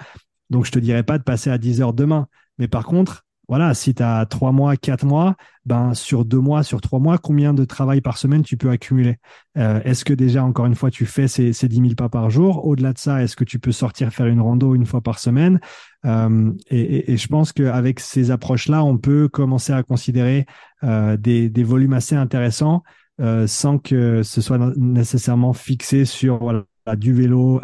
Speaker 2: Donc, je te dirais pas de passer à 10 heures demain. Mais par contre, voilà, si tu as trois mois, quatre mois, ben sur deux mois, sur trois mois, combien de travail par semaine tu peux accumuler? Euh, Est-ce que déjà, encore une fois, tu fais ces, ces 10 000 pas par jour? Au-delà de ça, est-ce que tu peux sortir faire une rando une fois par semaine? Euh, et, je pense qu'avec ces approches-là, on peut commencer à considérer euh, des, volumes assez intéressants sans que ce soit nécessairement fixé sur du vélo,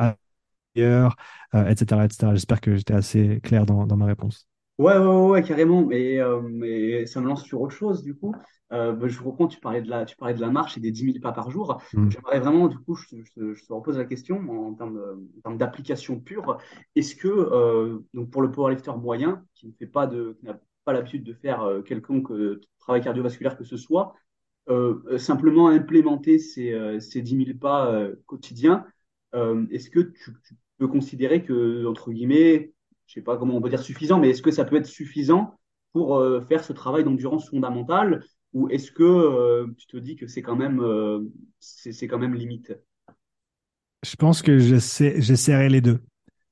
Speaker 2: ailleurs, etc. etc. J'espère que j'étais assez clair dans ma réponse.
Speaker 1: Ouais, ouais, ouais, carrément. Mais, euh, mais ça me lance sur autre chose, du coup. Euh, bah, je reprends, tu parlais de la, tu parlais de la marche et des 10 000 pas par jour. Mm. J'aimerais vraiment, du coup, je, je, te repose la question en termes, d'application pure. Est-ce que, euh, donc pour le powerlifter moyen, qui ne fait pas de, qui n'a pas l'habitude de faire euh, quelconque euh, travail cardiovasculaire que ce soit, euh, simplement implémenter ces, ces 10 000 pas quotidiens, est-ce que tu, tu, peux considérer que, entre guillemets, je sais pas comment on peut dire suffisant, mais est-ce que ça peut être suffisant pour euh, faire ce travail d'endurance fondamentale ou est-ce que euh, tu te dis que c'est quand même euh, c'est quand même limite?
Speaker 2: Je pense que j'essaierai les deux.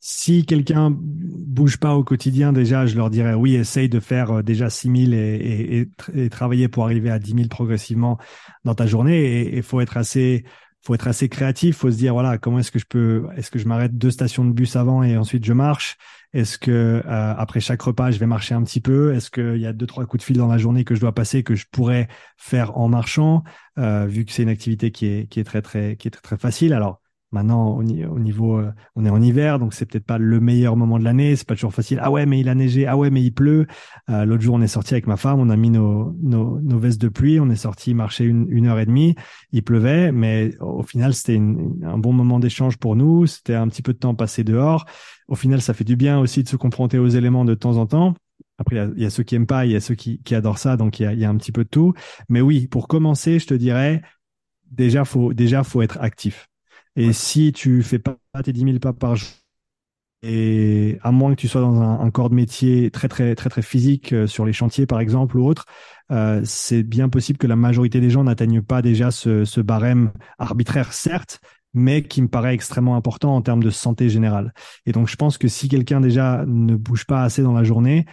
Speaker 2: Si quelqu'un bouge pas au quotidien, déjà, je leur dirais oui, essaye de faire déjà 6000 et, et, et, travailler pour arriver à 10 000 progressivement dans ta journée. Et il faut être assez faut être assez créatif. Faut se dire voilà comment est-ce que je peux est-ce que je m'arrête deux stations de bus avant et ensuite je marche? Est-ce que euh, après chaque repas je vais marcher un petit peu? Est-ce qu'il y a deux trois coups de fil dans la journée que je dois passer que je pourrais faire en marchant? Euh, vu que c'est une activité qui est qui est très très qui est très très facile. Alors Maintenant, au, niveau, euh, on est en hiver, donc c'est peut-être pas le meilleur moment de l'année. C'est pas toujours facile. Ah ouais, mais il a neigé. Ah ouais, mais il pleut. Euh, L'autre jour, on est sorti avec ma femme, on a mis nos, nos, vestes de pluie, on est sorti marcher une, une, heure et demie. Il pleuvait, mais au final, c'était un bon moment d'échange pour nous. C'était un petit peu de temps passé dehors. Au final, ça fait du bien aussi de se confronter aux éléments de temps en temps. Après, il y, a ceux qui aiment pas, il y a ceux qui, qui adorent ça, donc il y, a, il y a un petit peu de tout. Mais oui, pour commencer, je te dirais, déjà, faut déjà faut être actif et si tu fais pas tes 10 000 pas par jour, et à moins que tu sois dans un, corps de métier très très très très physique euh, sur les chantiers par exemple ou autre, euh, c'est bien possible que la majorité des gens n'atteignent pas déjà ce, ce barème arbitraire certes, mais qui me paraît extrêmement important en termes de santé générale. Et donc je pense que si quelqu'un déjà ne bouge pas assez dans la journée,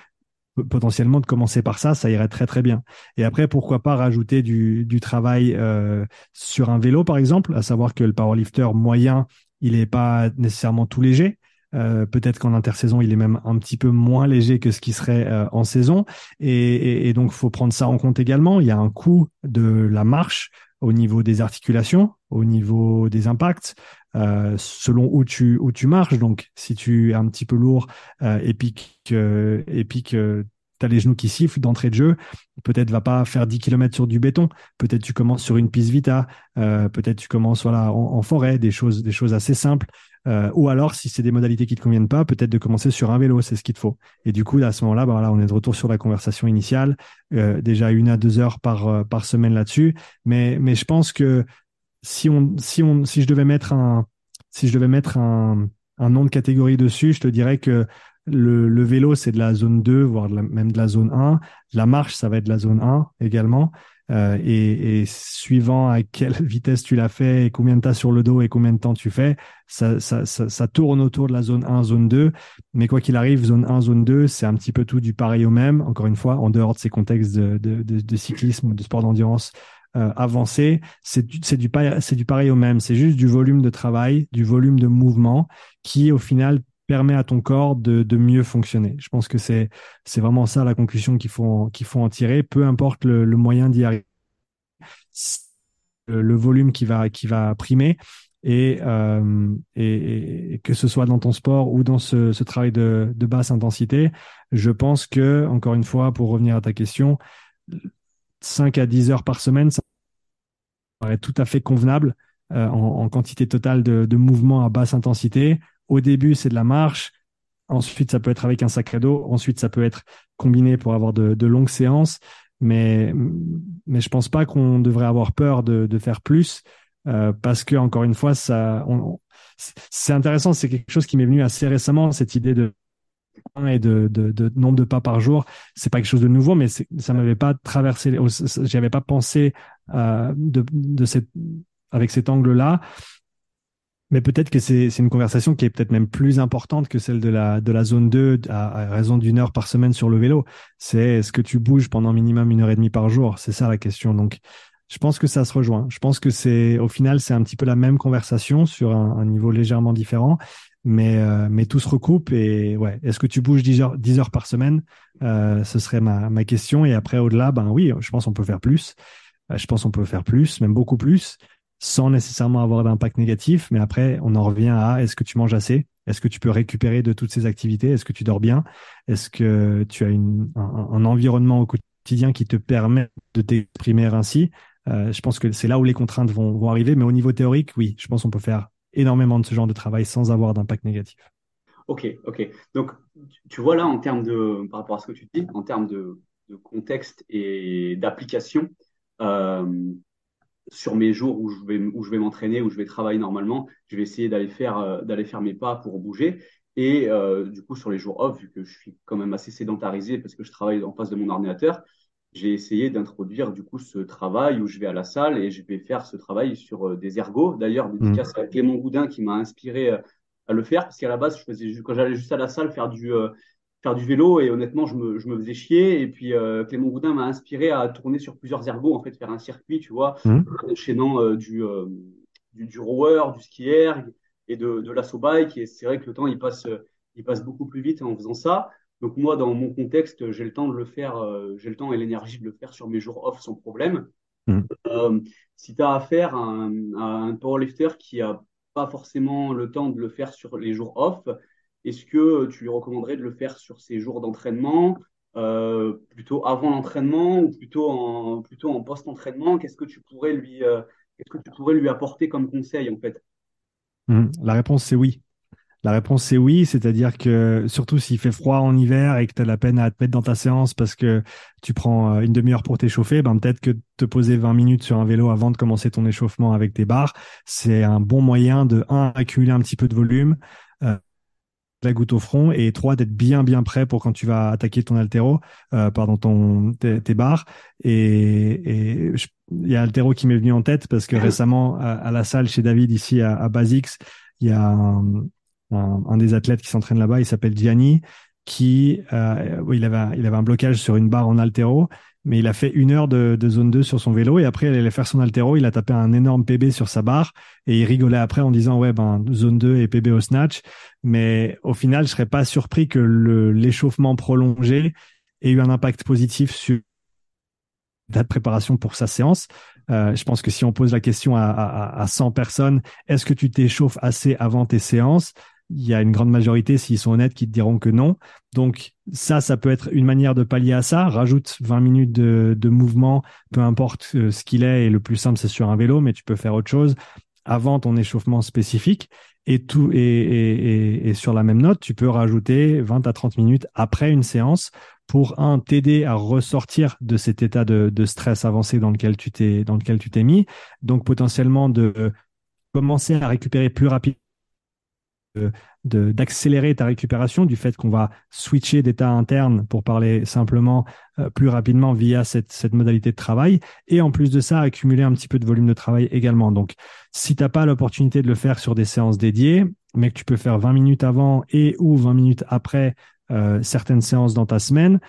Speaker 2: potentiellement de commencer par ça, ça irait très très bien. Et après, pourquoi pas rajouter du, du travail euh, sur un vélo, par exemple, à savoir que le powerlifter moyen, il n'est pas nécessairement tout léger. Euh, peut-être qu'en intersaison, il est même un petit peu moins léger que ce qui serait euh, en saison. Et, et, et donc, faut prendre ça en compte également. Il y a un coût de la marche au niveau des articulations, au niveau des impacts, euh, selon où tu où tu marches. Donc, si tu es un petit peu lourd euh, et puis que et puis que t'as les genoux qui sifflent d'entrée de jeu, peut-être va pas faire 10 km sur du béton. Peut-être tu commences sur une piste vita. Euh, peut-être tu commences voilà en, forêt, des choses des choses assez simples. Euh, ou alors, si c'est des modalités qui te conviennent pas, peut-être de commencer sur un vélo, c'est ce qu'il te faut. Et du coup, à ce moment-là, bah, voilà, on est de retour sur la conversation initiale, euh, déjà une à deux heures par euh, par semaine là-dessus. Mais mais je pense que si on si on si je devais mettre un si je devais mettre un un nom de catégorie dessus, je te dirais que le, le vélo, c'est de la zone 2, voire même de la zone 1. La marche, ça va être de la zone 1 également. Euh, et, et, suivant à quelle *laughs* vitesse tu l'as fait et combien de temps sur le dos et combien de temps tu fais, ça, ça, ça, ça tourne autour de la zone 1, zone 2. Mais quoi qu'il arrive, zone 1, zone 2, c'est un petit peu tout du pareil au même. Encore une fois, en dehors de ces contextes de, de, de, de cyclisme, de sport d'endurance euh, c'est du, du, du pareil au même. C'est juste du volume de travail, du volume de mouvement qui, au final, permet à ton corps de, de mieux fonctionner. Je pense que c'est vraiment ça la conclusion qu'il faut qu'il faut en tirer. Peu importe le, le moyen d'y arriver, le, volume qui va qui va primer. Et, euh, et, et, que ce soit dans ton sport ou dans ce, ce travail de, de, basse intensité, je pense que, encore une fois, pour revenir à ta question, 5 à 10 heures par semaine, ça paraît tout à fait convenable euh, en, quantité totale de, de mouvement à basse intensité. Au début, c'est de la marche. Ensuite, ça peut être avec un sac à dos. Ensuite, ça peut être combiné pour avoir de, longues séances. Mais, mais je pense pas qu'on devrait avoir peur de, faire plus euh, parce que, encore une fois, c'est intéressant. C'est quelque chose qui m'est venu assez récemment, cette idée de et de, de, nombre de pas par jour. C'est pas quelque chose de nouveau, mais ça m'avait pas traversé, j'avais pas pensé euh, de, de cette, avec cet angle-là. Mais peut-être que c'est une conversation qui est peut-être même plus importante que celle de la, de la zone 2 à, raison d'une heure par semaine sur le vélo. C'est est-ce que tu bouges pendant minimum une heure et demie par jour? C'est ça la question. Donc, je pense que ça se rejoint. Je pense que c'est au final, c'est un petit peu la même conversation sur un, niveau légèrement différent. Mais, euh, mais tout se recoupe et ouais, est-ce que tu bouges 10 heures, 10 heures par semaine? Euh, Ce serait ma, ma question. Et après, au-delà, ben oui, je pense qu'on peut faire plus. Euh, je pense qu'on peut faire plus, même beaucoup plus sans nécessairement avoir d'impact négatif. Mais après, on en revient à est-ce que tu manges assez? Est-ce que tu peux récupérer de toutes ces activités? Est-ce que tu dors bien? Est-ce que tu as une, un, environnement au quotidien qui te permet de t'exprimer ainsi? Euh, Je pense que c'est là où les contraintes vont, vont arriver. Mais au niveau théorique, oui, je pense qu'on peut faire énormément de ce genre de travail sans avoir d'impact négatif.
Speaker 1: Ok, ok. Donc, tu vois là, en termes de, par rapport à ce que tu dis, en termes de, contexte et d'application, euh, sur mes jours où je vais, où je vais m'entraîner, où je vais travailler normalement, je vais essayer d'aller faire, euh, d'aller faire mes pas pour bouger. Et euh, du coup, sur les jours off, vu que je suis quand même assez sédentarisé parce que je travaille en face de mon ordinateur, j'ai essayé d'introduire du coup ce travail où je vais à la salle et je vais faire ce travail sur euh, des ergots. D'ailleurs, dédicace mmh. à Clément Goudin qui m'a inspiré à le faire parce qu'à la base, je faisais, quand j'allais juste à la salle faire du, faire du vélo et honnêtement, je me, je me faisais chier. Et puis euh, Clément Goudin m'a inspiré à tourner sur plusieurs ergots, en fait, faire un circuit, tu vois, mmh. enchaînant euh, du, euh, du, du, rower, du ski air et de, de l'assaut bike. Et c'est vrai que le temps, il passe, il passe beaucoup plus vite en faisant ça. Donc moi, dans mon contexte, j'ai le temps de le faire, j'ai le temps et l'énergie de le faire sur mes jours off sans problème. Mmh. si tu as affaire à un, à un powerlifter qui a pas forcément le temps de le faire sur les jours off, est-ce que tu lui recommanderais de le faire sur ses jours d'entraînement, euh, plutôt avant l'entraînement ou plutôt en, plutôt en post-entraînement? Qu'est-ce que tu pourrais lui, euh, qu'est-ce que tu pourrais lui apporter comme conseil en fait?
Speaker 2: Mmh, La réponse c'est oui. La réponse c'est oui, c'est-à-dire que surtout s'il fait froid en hiver et que tu as la peine à te mettre dans ta séance parce que tu prends euh, une demi-heure pour t'échauffer, ben peut-être que te poser 20 minutes sur un vélo avant de commencer ton échauffement avec tes barres, c'est un bon moyen de un accumuler un petit peu de volume, la goutte au front et trois d'être bien bien prêt pour quand tu vas attaquer ton altéro euh, pardon ton tes, barres. Et il y a altéro qui m'est venu en tête parce que *clears throat* récemment à, la salle chez David ici à, à Basics il y a un, un, des athlètes qui s'entraîne là-bas il s'appelle Gianni qui euh, il avait il avait un blocage sur une barre en altéro mais il a fait une heure de, zone 2 sur son vélo et après il allait faire son altéro, il a tapé un énorme PB sur sa barre et il rigolait après en disant ouais ben zone 2 et PB au snatch, mais au final je serais pas surpris que l'échauffement prolongé ait eu un impact positif sur la préparation pour sa séance. Euh, je pense que si on pose la question à, à, à 100 personnes, est-ce que tu t'échauffes assez avant tes séances? Il y a une grande majorité, s'ils sont honnêtes, qui te diront que non. Donc ça, ça peut être une manière de pallier à ça. Rajoute 20 minutes de, de mouvement, peu importe euh, ce qu'il est. Et le plus simple, c'est sur un vélo, mais tu peux faire autre chose. avant ton échauffement spécifique. Et, tout, et, et, sur la même note, tu peux rajouter 20 à 30 minutes après une séance pour un t'aider à ressortir de cet état de, de stress avancé dans lequel tu t'es dans lequel tu t'es mis. Donc potentiellement de commencer à récupérer plus rapidement d'accélérer ta récupération du fait qu'on va switcher d'état interne pour parler simplement euh, plus rapidement via cette, cette modalité de travail et en plus de ça accumuler un petit peu de volume de travail également. Donc si tu n'as pas l'opportunité de le faire sur des séances dédiées, mais que tu peux faire 20 minutes avant et ou 20 minutes après euh, certaines séances dans ta semaine,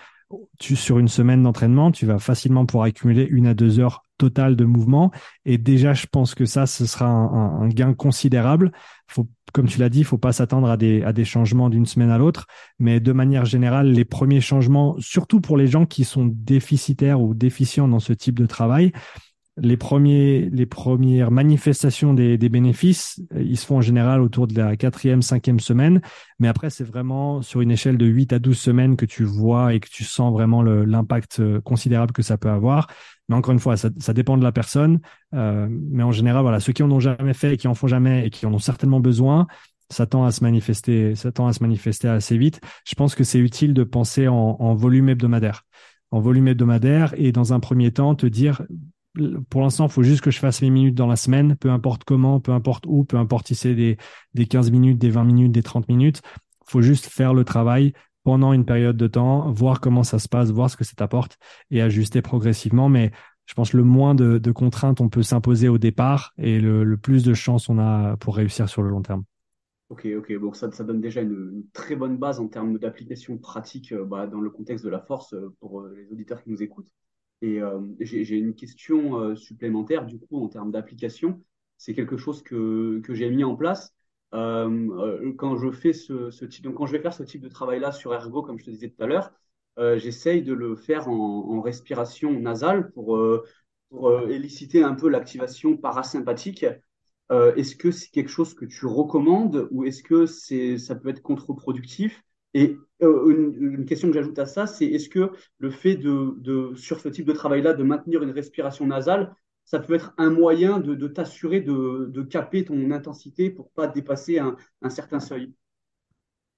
Speaker 2: tu, sur une semaine d'entraînement, tu vas facilement pouvoir accumuler une à deux heures totales de mouvement. Et déjà, je pense que ça, ce sera un, gain considérable. Faut comme tu l'as dit, il faut pas s'attendre à des, à des changements d'une semaine à l'autre, mais de manière générale, les premiers changements, surtout pour les gens qui sont déficitaires ou déficients dans ce type de travail, les premiers, les premières manifestations des, des, bénéfices, ils se font en général autour de la quatrième, cinquième semaine. Mais après, c'est vraiment sur une échelle de 8 à 12 semaines que tu vois et que tu sens vraiment l'impact euh, considérable que ça peut avoir. Mais encore une fois, ça, ça dépend de la personne. Euh, mais en général, voilà, ceux qui en ont jamais fait et qui en font jamais et qui en ont certainement besoin, ça tend à se manifester, ça tend à se manifester assez vite. Je pense que c'est utile de penser en, volume hebdomadaire en volume hebdomadaire et dans un premier temps te dire pour l'instant, il faut juste que je fasse mes minutes dans la semaine, peu importe comment, peu importe où, peu importe si c'est des, des 15 minutes, des 20 minutes, des 30 minutes. Il faut juste faire le travail pendant une période de temps, voir comment ça se passe, voir ce que ça t'apporte et ajuster progressivement. Mais je pense le moins de, contraintes on peut s'imposer au départ et le, plus de chances on a pour réussir sur le long terme.
Speaker 1: Ok, ok, bon, ça, donne déjà une, très bonne base en termes d'application pratique euh, bah, dans le contexte de la force euh, pour euh, les auditeurs qui nous écoutent. Et j'ai une question supplémentaire, du coup, en termes d'application. C'est quelque chose que, que j'ai mis en place. Euh, quand je fais ce, type, donc quand je vais faire ce type de travail-là sur Ergo, comme je te disais tout à l'heure, j'essaye de le faire en, respiration nasale pour, pour éliciter un peu l'activation parasympathique. est-ce que c'est quelque chose que tu recommandes ou est-ce que ça peut être contre-productif? Et euh, une, question que j'ajoute à ça, c'est est-ce que le fait de, sur ce type de travail-là, de maintenir une respiration nasale, ça peut être un moyen de, t'assurer de, de, caper ton intensité pour pas dépasser un, certain seuil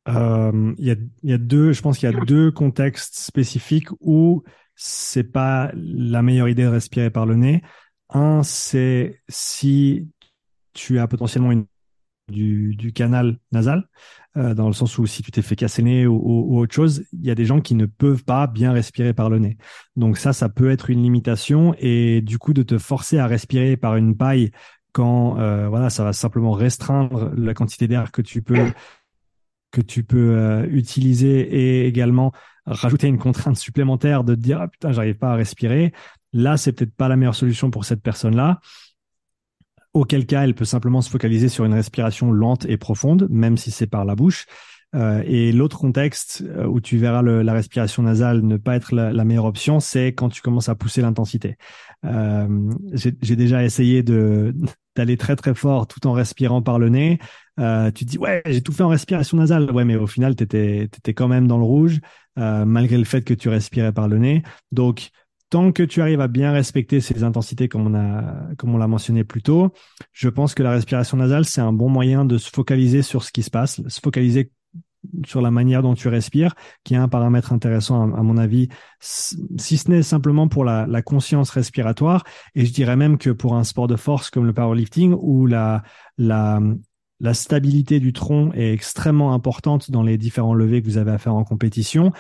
Speaker 2: euh, Il y, a, deux, je pense qu'il y a deux contextes spécifiques où c'est pas la meilleure idée de respirer par le nez. Un, c'est si tu as potentiellement une du, du canal nasal, euh, dans le sens où si tu t'es fait casser le nez ou, ou, autre chose, il y a des gens qui ne peuvent pas bien respirer par le nez. Donc ça, ça peut être une limitation et du coup de te forcer à respirer par une paille quand euh, voilà, ça va simplement restreindre la quantité d'air que tu peux que tu peux euh, utiliser et également rajouter une contrainte supplémentaire de te dire ah putain j'arrive pas à respirer. Là, c'est peut-être pas la meilleure solution pour cette personne-là auquel cas elle peut simplement se focaliser sur une respiration lente et profonde, même si c'est par la bouche. Euh, et l'autre contexte euh, où tu verras la respiration nasale ne pas être la, meilleure option, c'est quand tu commences à pousser l'intensité. Euh, J'ai déjà essayé de *laughs* d'aller très très fort tout en respirant par le nez. Euh, tu te dis ouais j'ai tout fait en respiration nasale, ouais mais au final t'étais étais quand même dans le rouge euh, malgré le fait que tu respirais par le nez. Donc tant que tu arrives à bien respecter ces intensités comme on a, comme on l'a mentionné plus tôt, je pense que la respiration nasale, c'est un bon moyen de se focaliser sur ce qui se passe, se focaliser sur la manière dont tu respires, qui est un paramètre intéressant à, mon avis, si ce n'est simplement pour la, la, conscience respiratoire. Et je dirais même que pour un sport de force comme le powerlifting, où la, la, la stabilité du tronc est extrêmement importante dans les différents levées que vous avez à faire en compétition,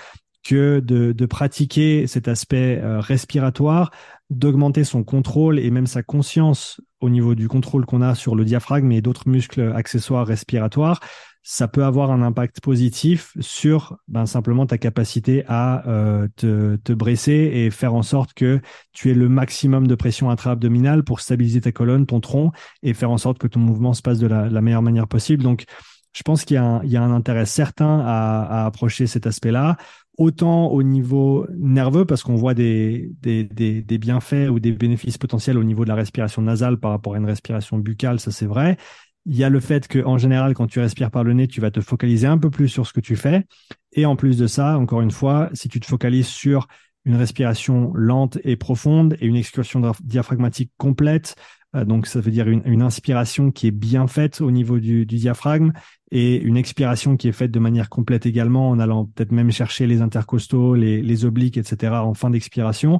Speaker 2: que de, de pratiquer cet aspect euh, respiratoire, d'augmenter son contrôle et même sa conscience au niveau du contrôle qu'on a sur le diaphragme et d'autres muscles accessoires respiratoires, ça peut avoir un impact positif sur ben, simplement ta capacité à euh, te, te bresser et faire en sorte que tu aies le maximum de pression intra-abdominale pour stabiliser ta colonne, ton tronc et faire en sorte que ton mouvement se passe de la, la meilleure manière possible. Donc, je pense qu'il y, y, a un intérêt certain à, à approcher cet aspect-là autant au niveau nerveux parce qu'on voit des, des, des, des, bienfaits ou des bénéfices potentiels au niveau de la respiration nasale par rapport à une respiration buccale, ça c'est vrai. Il y a le fait que en général, quand tu respires par le nez, tu vas te focaliser un peu plus sur ce que tu fais. Et en plus de ça, encore une fois, si tu te focalises sur une respiration lente et profonde et une excursion diaphragmatique complète donc, ça veut dire une, inspiration qui est bien faite au niveau du, diaphragme et une expiration qui est faite de manière complète également en allant peut-être même chercher les intercostaux, les, les obliques, etc. en fin d'expiration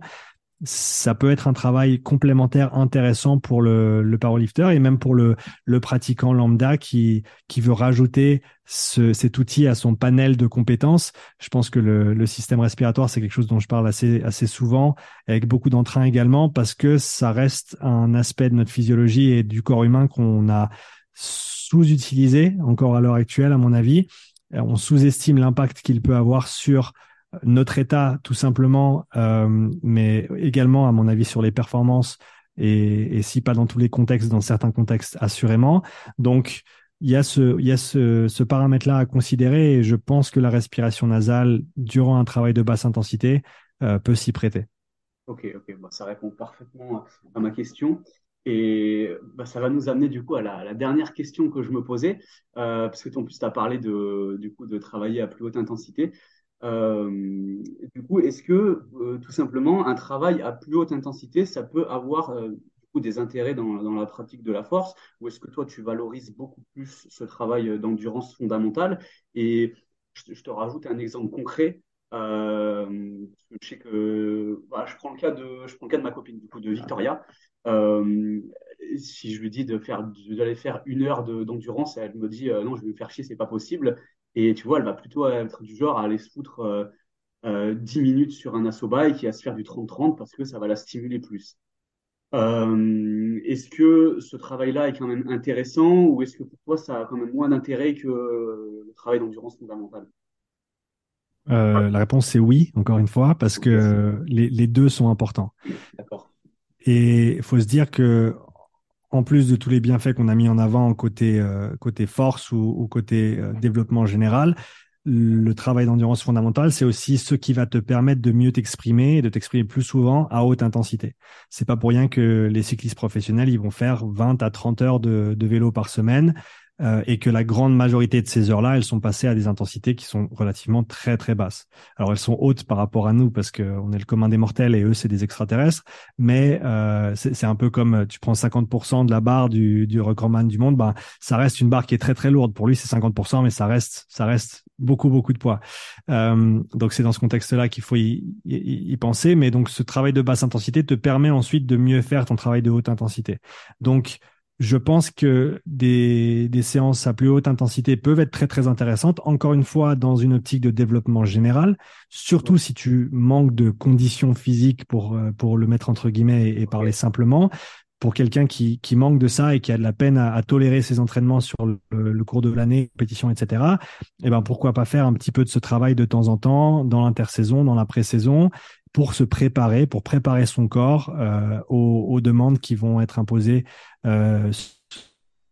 Speaker 2: ça peut être un travail complémentaire intéressant pour le, le powerlifter et même pour le, le pratiquant lambda qui, qui veut rajouter ce, cet outil à son panel de compétences. Je pense que le, le système respiratoire, c'est quelque chose dont je parle assez, assez souvent, avec beaucoup d'entrain également, parce que ça reste un aspect de notre physiologie et du corps humain qu'on a sous-utilisé encore à l'heure actuelle, à mon avis. On sous-estime l'impact qu'il peut avoir sur notre état tout simplement, euh, mais également à mon avis sur les performances et, si pas dans tous les contextes, dans certains contextes assurément. Donc il y a ce, paramètre-là à considérer et je pense que la respiration nasale durant un travail de basse intensité euh, peut s'y prêter.
Speaker 1: Ok, ok, ça répond parfaitement à ma question. Et bah, ça va nous amener du coup à la, dernière question que je me posais, euh, parce que en plus tu parlé du coup, de travailler à plus haute intensité. Euh, du coup, est-ce que euh, tout simplement un travail à plus haute intensité, ça peut avoir euh, des intérêts dans, dans, la pratique de la force, ou est-ce que toi tu valorises beaucoup plus ce travail d'endurance fondamentale? Et je, te rajoute un exemple concret. je sais que bah, je prends le cas de je prends le cas de ma copine du coup de Victoria. si je lui dis de faire d'aller faire une heure d'endurance, elle me dit non, je vais me faire chier, c'est pas possible. Et tu vois, elle va plutôt être du genre à aller se foutre euh, euh, 10 minutes sur un assaut et qui va se faire du 30-30 parce que ça va la stimuler plus. Euh, est-ce que ce travail-là est quand même intéressant ou est-ce que pour toi ça a quand même moins d'intérêt que le travail d'endurance fondamentale?
Speaker 2: Euh, La réponse c'est oui, encore une fois, parce que les, les, deux sont importants. D'accord. Et il faut se dire que en plus de tous les bienfaits qu'on a mis en avant côté, euh, côté force ou, côté euh, développement général, le travail d'endurance fondamentale, c'est aussi ce qui va te permettre de mieux t'exprimer et de t'exprimer plus souvent à haute intensité. C'est pas pour rien que les cyclistes professionnels, ils vont faire 20 à 30 heures de, de vélo par semaine euh, et que la grande majorité de ces heures-là, elles sont passées à des intensités qui sont relativement très très basses. Alors elles sont hautes par rapport à nous parce qu'on est le commun des mortels et eux c'est des extraterrestres, mais euh, c'est un peu comme euh, tu prends 50% de la barre du, du recordman du monde, ben ça reste une barre qui est très très lourde. Pour lui c'est 50%, mais ça reste ça reste beaucoup beaucoup de poids. Euh, donc c'est dans ce contexte-là qu'il faut y, y, y penser. Mais donc ce travail de basse intensité te permet ensuite de mieux faire ton travail de haute intensité. Donc je pense que des, des, séances à plus haute intensité peuvent être très très intéressantes, encore une fois dans une optique de développement général, surtout si tu manques de conditions physiques pour, euh, pour le mettre entre guillemets et, parler simplement. Pour quelqu'un qui, qui manque de ça et qui a de la peine à, tolérer ses entraînements sur le, cours de l'année, compétition, etc., eh ben pourquoi pas faire un petit peu de ce travail de temps en temps dans l'intersaison, dans la pré-saison, pour se préparer, pour préparer son corps euh, aux, demandes qui vont être imposées euh,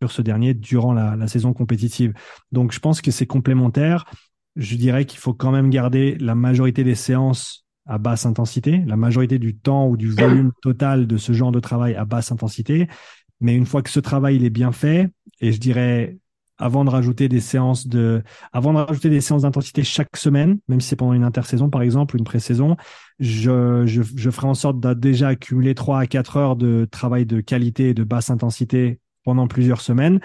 Speaker 2: sur ce dernier durant la, saison compétitive. Donc je pense que c'est complémentaire. Je dirais qu'il faut quand même garder la majorité des séances à basse intensité, la majorité du temps ou du volume *coughs* total de ce genre de travail à basse intensité. Mais une fois que ce travail il est bien fait, et je dirais avant de rajouter des séances de, avant de rajouter des séances d'intensité chaque semaine, même si c'est pendant une intersaison par exemple, une pré-saison, je, je, je ferai en sorte de déjà accumuler 3 à 4 heures de travail de qualité et de basse intensité pendant plusieurs semaines.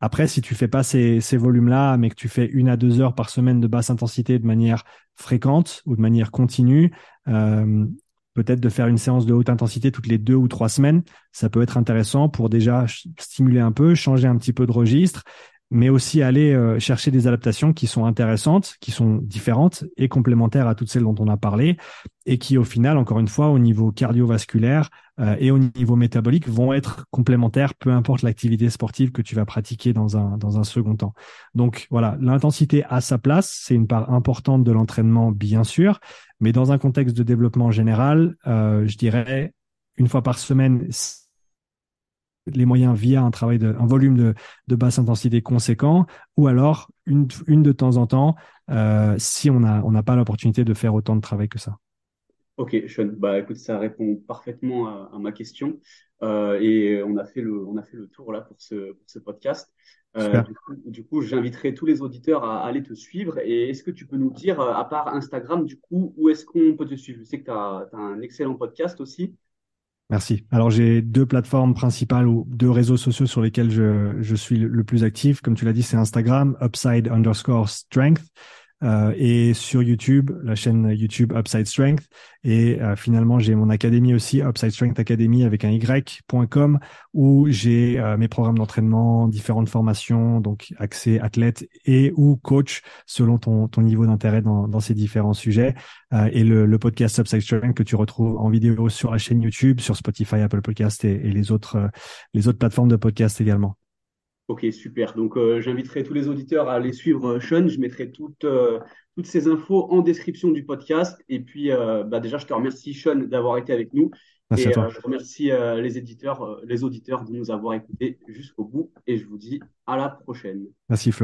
Speaker 2: Après, si tu fais pas ces, ces volumes-là, mais que tu fais une à deux heures par semaine de basse intensité de manière fréquente ou de manière continue, euh, peut-être de faire une séance de haute intensité toutes les deux ou trois semaines, ça peut être intéressant pour déjà stimuler un peu, changer un petit peu de registre mais aussi aller euh, chercher des adaptations qui sont intéressantes, qui sont différentes et complémentaires à toutes celles dont on a parlé, et qui au final, encore une fois, au niveau cardiovasculaire euh, et au niveau métabolique, vont être complémentaires, peu importe l'activité sportive que tu vas pratiquer dans un, dans un second temps. Donc voilà, l'intensité a sa place, c'est une part importante de l'entraînement, bien sûr, mais dans un contexte de développement général, euh, je dirais une fois par semaine, les moyens via un travail de un volume de, de basse intensité conséquent ou alors une, une de temps en temps euh, si on n'a on n'a pas l'opportunité de faire autant de travail que ça.
Speaker 1: Ok, Sean, bah écoute, ça répond parfaitement à, ma question euh, et on a fait le on a fait le tour là pour ce pour ce podcast. Euh, du coup, j'inviterai tous les auditeurs à, aller te suivre. Et est-ce que tu peux nous dire, à part Instagram, du coup, où est-ce qu'on peut te suivre? Je sais que tu as, as, un excellent podcast aussi.
Speaker 2: Merci. Alors j'ai deux plateformes principales ou deux réseaux sociaux sur lesquels je, je suis le plus actif. Comme tu l'as dit, c'est Instagram, upside underscore strength. Euh, et sur YouTube, la chaîne YouTube Upside Strength. Et euh, finalement, j'ai mon académie aussi, Upside Strength Academy avec un y.com, où j'ai euh, mes programmes d'entraînement, différentes formations, donc accès athlète et ou coach selon ton, ton niveau d'intérêt dans, ces différents sujets. et le, podcast Upside Strength que tu retrouves en vidéo sur la chaîne YouTube, sur Spotify, Apple Podcast et, et les autres les autres plateformes de podcast également.
Speaker 1: Ok, super. Donc, euh, j'inviterai tous les auditeurs à aller suivre euh, Sean. Je mettrai toutes, euh, toutes ces infos en description du podcast. Et puis, bah, déjà, je te remercie, Sean, d'avoir été avec nous.
Speaker 2: Merci
Speaker 1: et
Speaker 2: à toi.
Speaker 1: je remercie les éditeurs, les auditeurs de nous avoir écoutés jusqu'au bout. Et je vous dis à la prochaine.
Speaker 2: Merci, Flo.